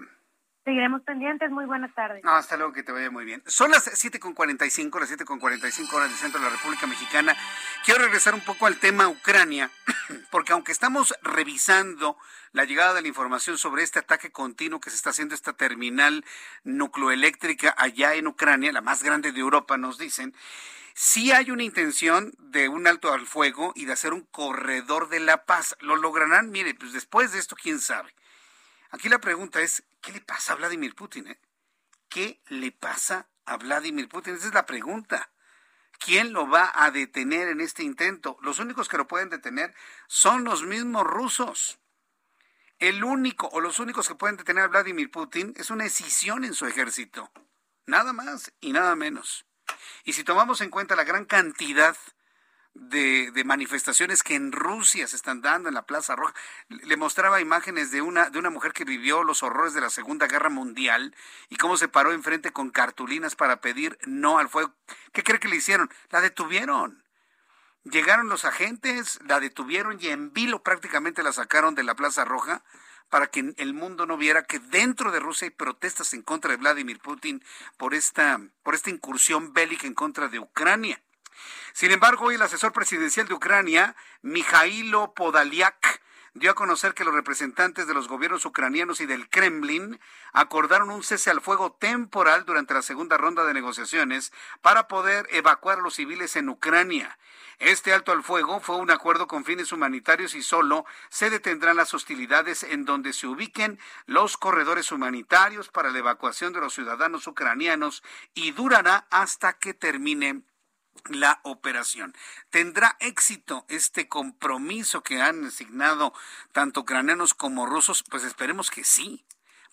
Seguiremos pendientes. Muy buenas tardes. hasta luego, que te vaya muy bien. Son las 7.45, las 7.45 horas del centro de la República Mexicana. Quiero regresar un poco al tema Ucrania, porque aunque estamos revisando la llegada de la información sobre este ataque continuo que se está haciendo esta terminal nucleoeléctrica allá en Ucrania, la más grande de Europa, nos dicen, sí hay una intención de un alto al fuego y de hacer un corredor de la paz. ¿Lo lograrán? Mire, pues después de esto, quién sabe. Aquí la pregunta es, ¿qué le pasa a Vladimir Putin? Eh? ¿Qué le pasa a Vladimir Putin? Esa es la pregunta. ¿Quién lo va a detener en este intento? Los únicos que lo pueden detener son los mismos rusos. El único o los únicos que pueden detener a Vladimir Putin es una escisión en su ejército. Nada más y nada menos. Y si tomamos en cuenta la gran cantidad de, manifestaciones que en Rusia se están dando en la Plaza Roja. Le mostraba imágenes de una, de una mujer que vivió los horrores de la Segunda Guerra Mundial y cómo se paró enfrente con cartulinas para pedir no al fuego. ¿Qué cree que le hicieron? La detuvieron. Llegaron los agentes, la detuvieron y en vilo prácticamente la sacaron de la Plaza Roja para que el mundo no viera que dentro de Rusia hay protestas en contra de Vladimir Putin por esta, por esta incursión bélica en contra de Ucrania. Sin embargo, hoy el asesor presidencial de Ucrania, Mijailo Podaliak, dio a conocer que los representantes de los gobiernos ucranianos y del Kremlin acordaron un cese al fuego temporal durante la segunda ronda de negociaciones para poder evacuar a los civiles en Ucrania. Este alto al fuego fue un acuerdo con fines humanitarios y solo se detendrán las hostilidades en donde se ubiquen los corredores humanitarios para la evacuación de los ciudadanos ucranianos y durará hasta que termine la operación. ¿Tendrá éxito este compromiso que han asignado tanto ucranianos como rusos? Pues esperemos que sí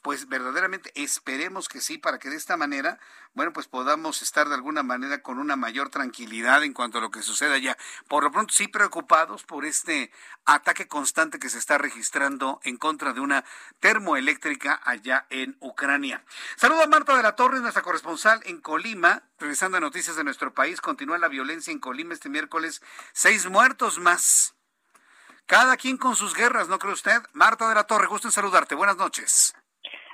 pues verdaderamente esperemos que sí, para que de esta manera, bueno, pues podamos estar de alguna manera con una mayor tranquilidad en cuanto a lo que suceda allá. Por lo pronto sí preocupados por este ataque constante que se está registrando en contra de una termoeléctrica allá en Ucrania. Saludo a Marta de la Torre, nuestra corresponsal en Colima. Regresando a noticias de nuestro país, continúa la violencia en Colima este miércoles. Seis muertos más. Cada quien con sus guerras, ¿no cree usted? Marta de la Torre, gusto en saludarte. Buenas noches.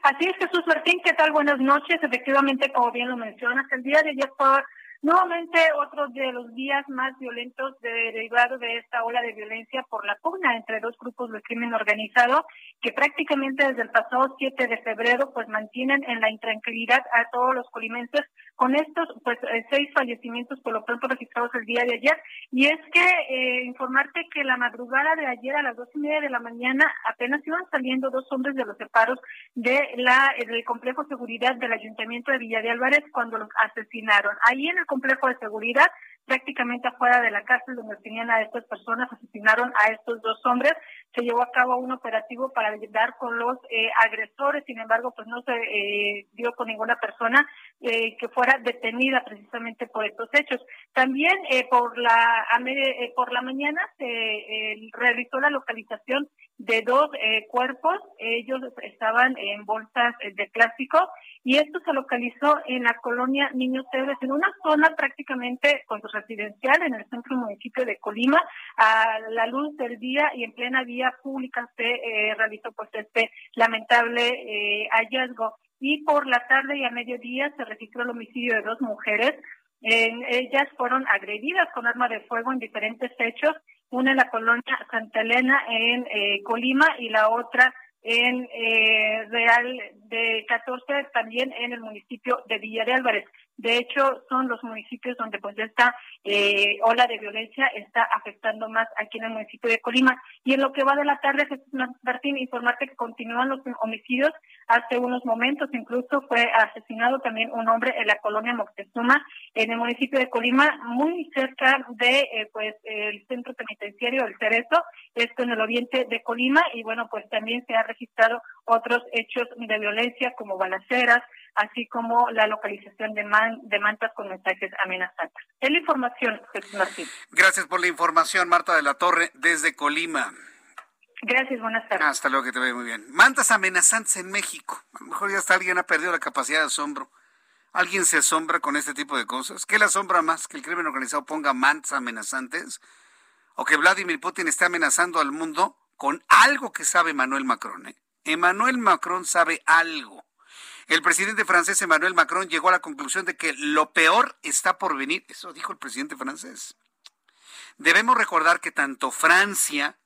Así es, Jesús Martín, ¿qué tal? Buenas noches. Efectivamente, como bien lo mencionas, el día de ayer fue nuevamente otro de los días más violentos derivado de esta ola de violencia por la pugna entre dos grupos de crimen organizado que prácticamente desde el pasado 7 de febrero pues mantienen en la intranquilidad a todos los colimenses. Con estos pues eh, seis fallecimientos por lo pronto registrados el día de ayer. Y es que eh, informarte que la madrugada de ayer a las dos y media de la mañana apenas iban saliendo dos hombres de los separos de la del complejo seguridad del ayuntamiento de Villa de Álvarez cuando los asesinaron. Ahí en el complejo de seguridad prácticamente afuera de la cárcel donde tenían a estas personas, asesinaron a estos dos hombres. Se llevó a cabo un operativo para dar con los eh, agresores, sin embargo, pues no se eh, dio con ninguna persona eh, que fuera detenida precisamente por estos hechos. También por la por la mañana se realizó la localización de dos cuerpos. Ellos estaban en bolsas de plástico y esto se localizó en la colonia Niños Héroes, en una zona prácticamente con su residencial en el centro municipio de Colima, a la luz del día y en plena vía pública se eh, realizó pues este lamentable eh, hallazgo. Y por la tarde y a mediodía se registró el homicidio de dos mujeres. ellas fueron agredidas con arma de fuego en diferentes hechos, una en la colonia Santa Elena en eh, Colima y la otra en eh, Real de 14, también en el municipio de Villa de Álvarez. De hecho, son los municipios donde pues esta eh, ola de violencia está afectando más aquí en el municipio de Colima. Y en lo que va de la tarde, Martín, informarte que continúan los homicidios. Hace unos momentos incluso fue asesinado también un hombre en la colonia Moctezuma, en el municipio de Colima, muy cerca de eh, pues el centro penitenciario del Cerezo, esto en el oriente de Colima. Y bueno, pues también se ha registrado otros hechos de violencia como balaceras, así como la localización de, de mantas con mensajes amenazantes. Es la información, Jesús Martín. Gracias por la información, Marta de la Torre, desde Colima. Gracias, buenas tardes. Hasta luego, que te vaya muy bien. Mantas amenazantes en México. A lo mejor ya hasta alguien ha perdido la capacidad de asombro. ¿Alguien se asombra con este tipo de cosas? ¿Qué le asombra más? ¿Que el crimen organizado ponga mantas amenazantes? ¿O que Vladimir Putin esté amenazando al mundo con algo que sabe Emmanuel Macron? Eh? Emmanuel Macron sabe algo. El presidente francés Emmanuel Macron llegó a la conclusión de que lo peor está por venir. Eso dijo el presidente francés. Debemos recordar que tanto Francia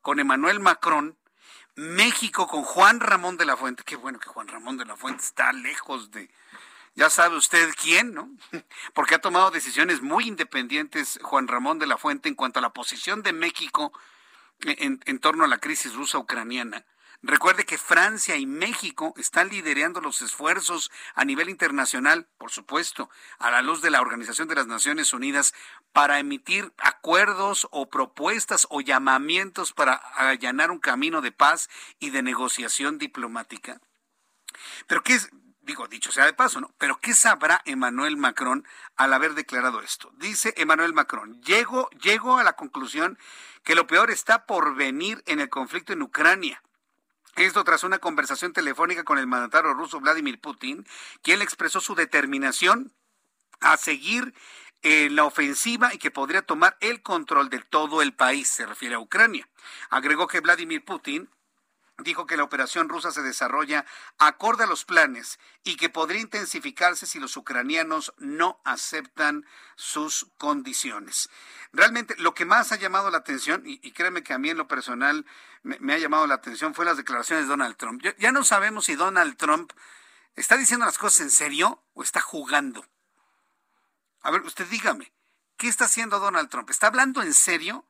con Emmanuel Macron, México con Juan Ramón de la Fuente, qué bueno que Juan Ramón de la Fuente está lejos de, ya sabe usted quién, ¿no? Porque ha tomado decisiones muy independientes Juan Ramón de la Fuente en cuanto a la posición de México en, en torno a la crisis rusa-ucraniana. Recuerde que Francia y México están liderando los esfuerzos a nivel internacional, por supuesto, a la luz de la Organización de las Naciones Unidas, para emitir acuerdos o propuestas o llamamientos para allanar un camino de paz y de negociación diplomática. Pero qué es, digo, dicho sea de paso, ¿no? Pero ¿qué sabrá Emmanuel Macron al haber declarado esto? Dice Emmanuel Macron, llego, llego a la conclusión que lo peor está por venir en el conflicto en Ucrania. Esto tras una conversación telefónica con el mandatario ruso Vladimir Putin, quien expresó su determinación a seguir en la ofensiva y que podría tomar el control de todo el país, se refiere a Ucrania. Agregó que Vladimir Putin dijo que la operación rusa se desarrolla acorde a los planes y que podría intensificarse si los ucranianos no aceptan sus condiciones. Realmente lo que más ha llamado la atención, y, créeme que a mí en lo personal me, ha llamado la atención, fue las declaraciones de Donald Trump. ya no sabemos si Donald Trump está diciendo las cosas en serio o está jugando. A ver, usted dígame, ¿qué está haciendo Donald Trump? ¿Está hablando en serio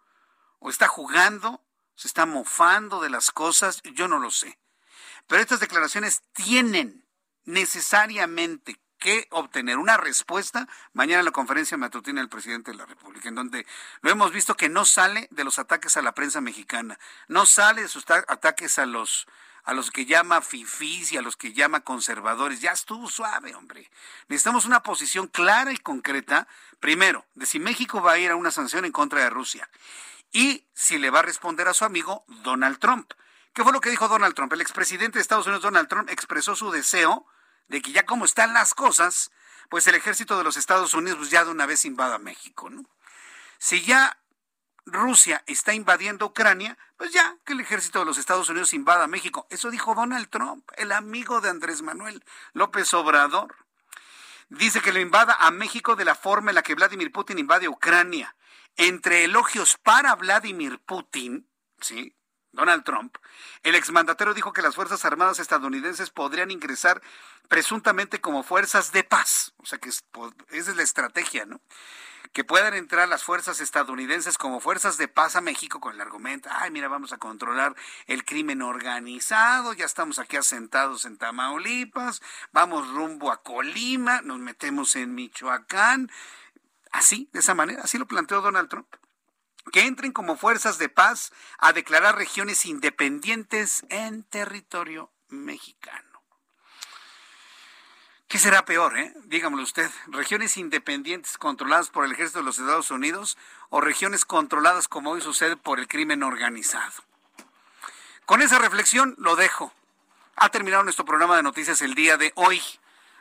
o está jugando? ¿Se está mofando de las cosas? Yo no lo sé. Pero estas declaraciones tienen necesariamente que obtener una respuesta mañana en la conferencia matutina del presidente de la República, en donde lo hemos visto que no sale de los ataques a la prensa mexicana, no sale de sus ataques a los a los que llama fifís y a los que llama conservadores. Ya estuvo suave, hombre. Necesitamos una posición clara y concreta, primero, de si México va a ir a una sanción en contra de Rusia y si le va a responder a su amigo Donald Trump. ¿Qué fue lo que dijo Donald Trump? El expresidente de Estados Unidos, Donald Trump, expresó su deseo de que ya como están las cosas, pues el ejército de los Estados Unidos pues ya de una vez invada México, ¿no? Si ya Rusia está invadiendo Ucrania, pues ya que el ejército de los Estados Unidos invada México. Eso dijo Donald Trump, el amigo de Andrés Manuel López Obrador. Dice que lo invada a México de la forma en la que Vladimir Putin invade Ucrania. Entre elogios para Vladimir Putin, ¿sí? Donald Trump, el exmandatero dijo que las Fuerzas Armadas estadounidenses podrían ingresar presuntamente como fuerzas de paz. O sea que pues, esa es la estrategia, ¿no? Que puedan entrar las fuerzas estadounidenses como fuerzas de paz a México con el argumento, ay, mira, vamos a controlar el crimen organizado, ya estamos aquí asentados en Tamaulipas, vamos rumbo a Colima, nos metemos en Michoacán. Así, de esa manera, así lo planteó Donald Trump que entren como fuerzas de paz a declarar regiones independientes en territorio mexicano. ¿Qué será peor, eh? Dígamelo usted, regiones independientes controladas por el ejército de los Estados Unidos o regiones controladas como hoy sucede por el crimen organizado. Con esa reflexión lo dejo. Ha terminado nuestro programa de noticias el día de hoy.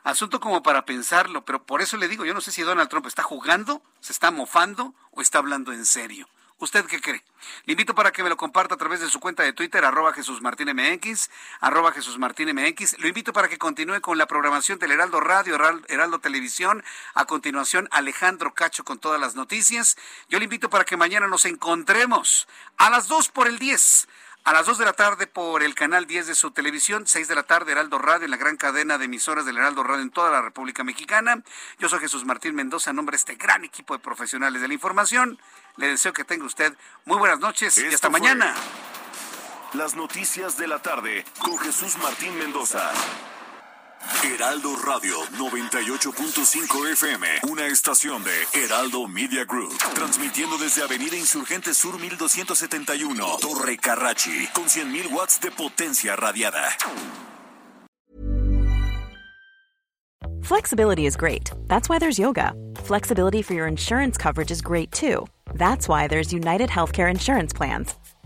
Asunto como para pensarlo, pero por eso le digo, yo no sé si Donald Trump está jugando, se está mofando o está hablando en serio. ¿Usted qué cree? Le invito para que me lo comparta a través de su cuenta de Twitter, arroba Jesús Martín MX, arroba Jesús Martín. Lo invito para que continúe con la programación del Heraldo Radio, Heraldo Televisión. A continuación, Alejandro Cacho con todas las noticias. Yo le invito para que mañana nos encontremos a las 2 por el 10 a las 2 de la tarde por el canal 10 de su televisión, 6 de la tarde Heraldo Radio, en la gran cadena de emisoras del Heraldo Radio en toda la República Mexicana. Yo soy Jesús Martín Mendoza, en nombre de este gran equipo de profesionales de la información. Le deseo que tenga usted muy buenas noches y hasta mañana. Las noticias de la tarde con Jesús Martín Mendoza. Heraldo Radio 98.5 FM, una estación de Heraldo Media Group, transmitiendo desde Avenida Insurgente Sur 1271, Torre Carrachi, con 100.000 watts de potencia radiada. Flexibility is great. That's why there's yoga. Flexibility for your insurance coverage is great too. That's why there's United Healthcare Insurance Plans.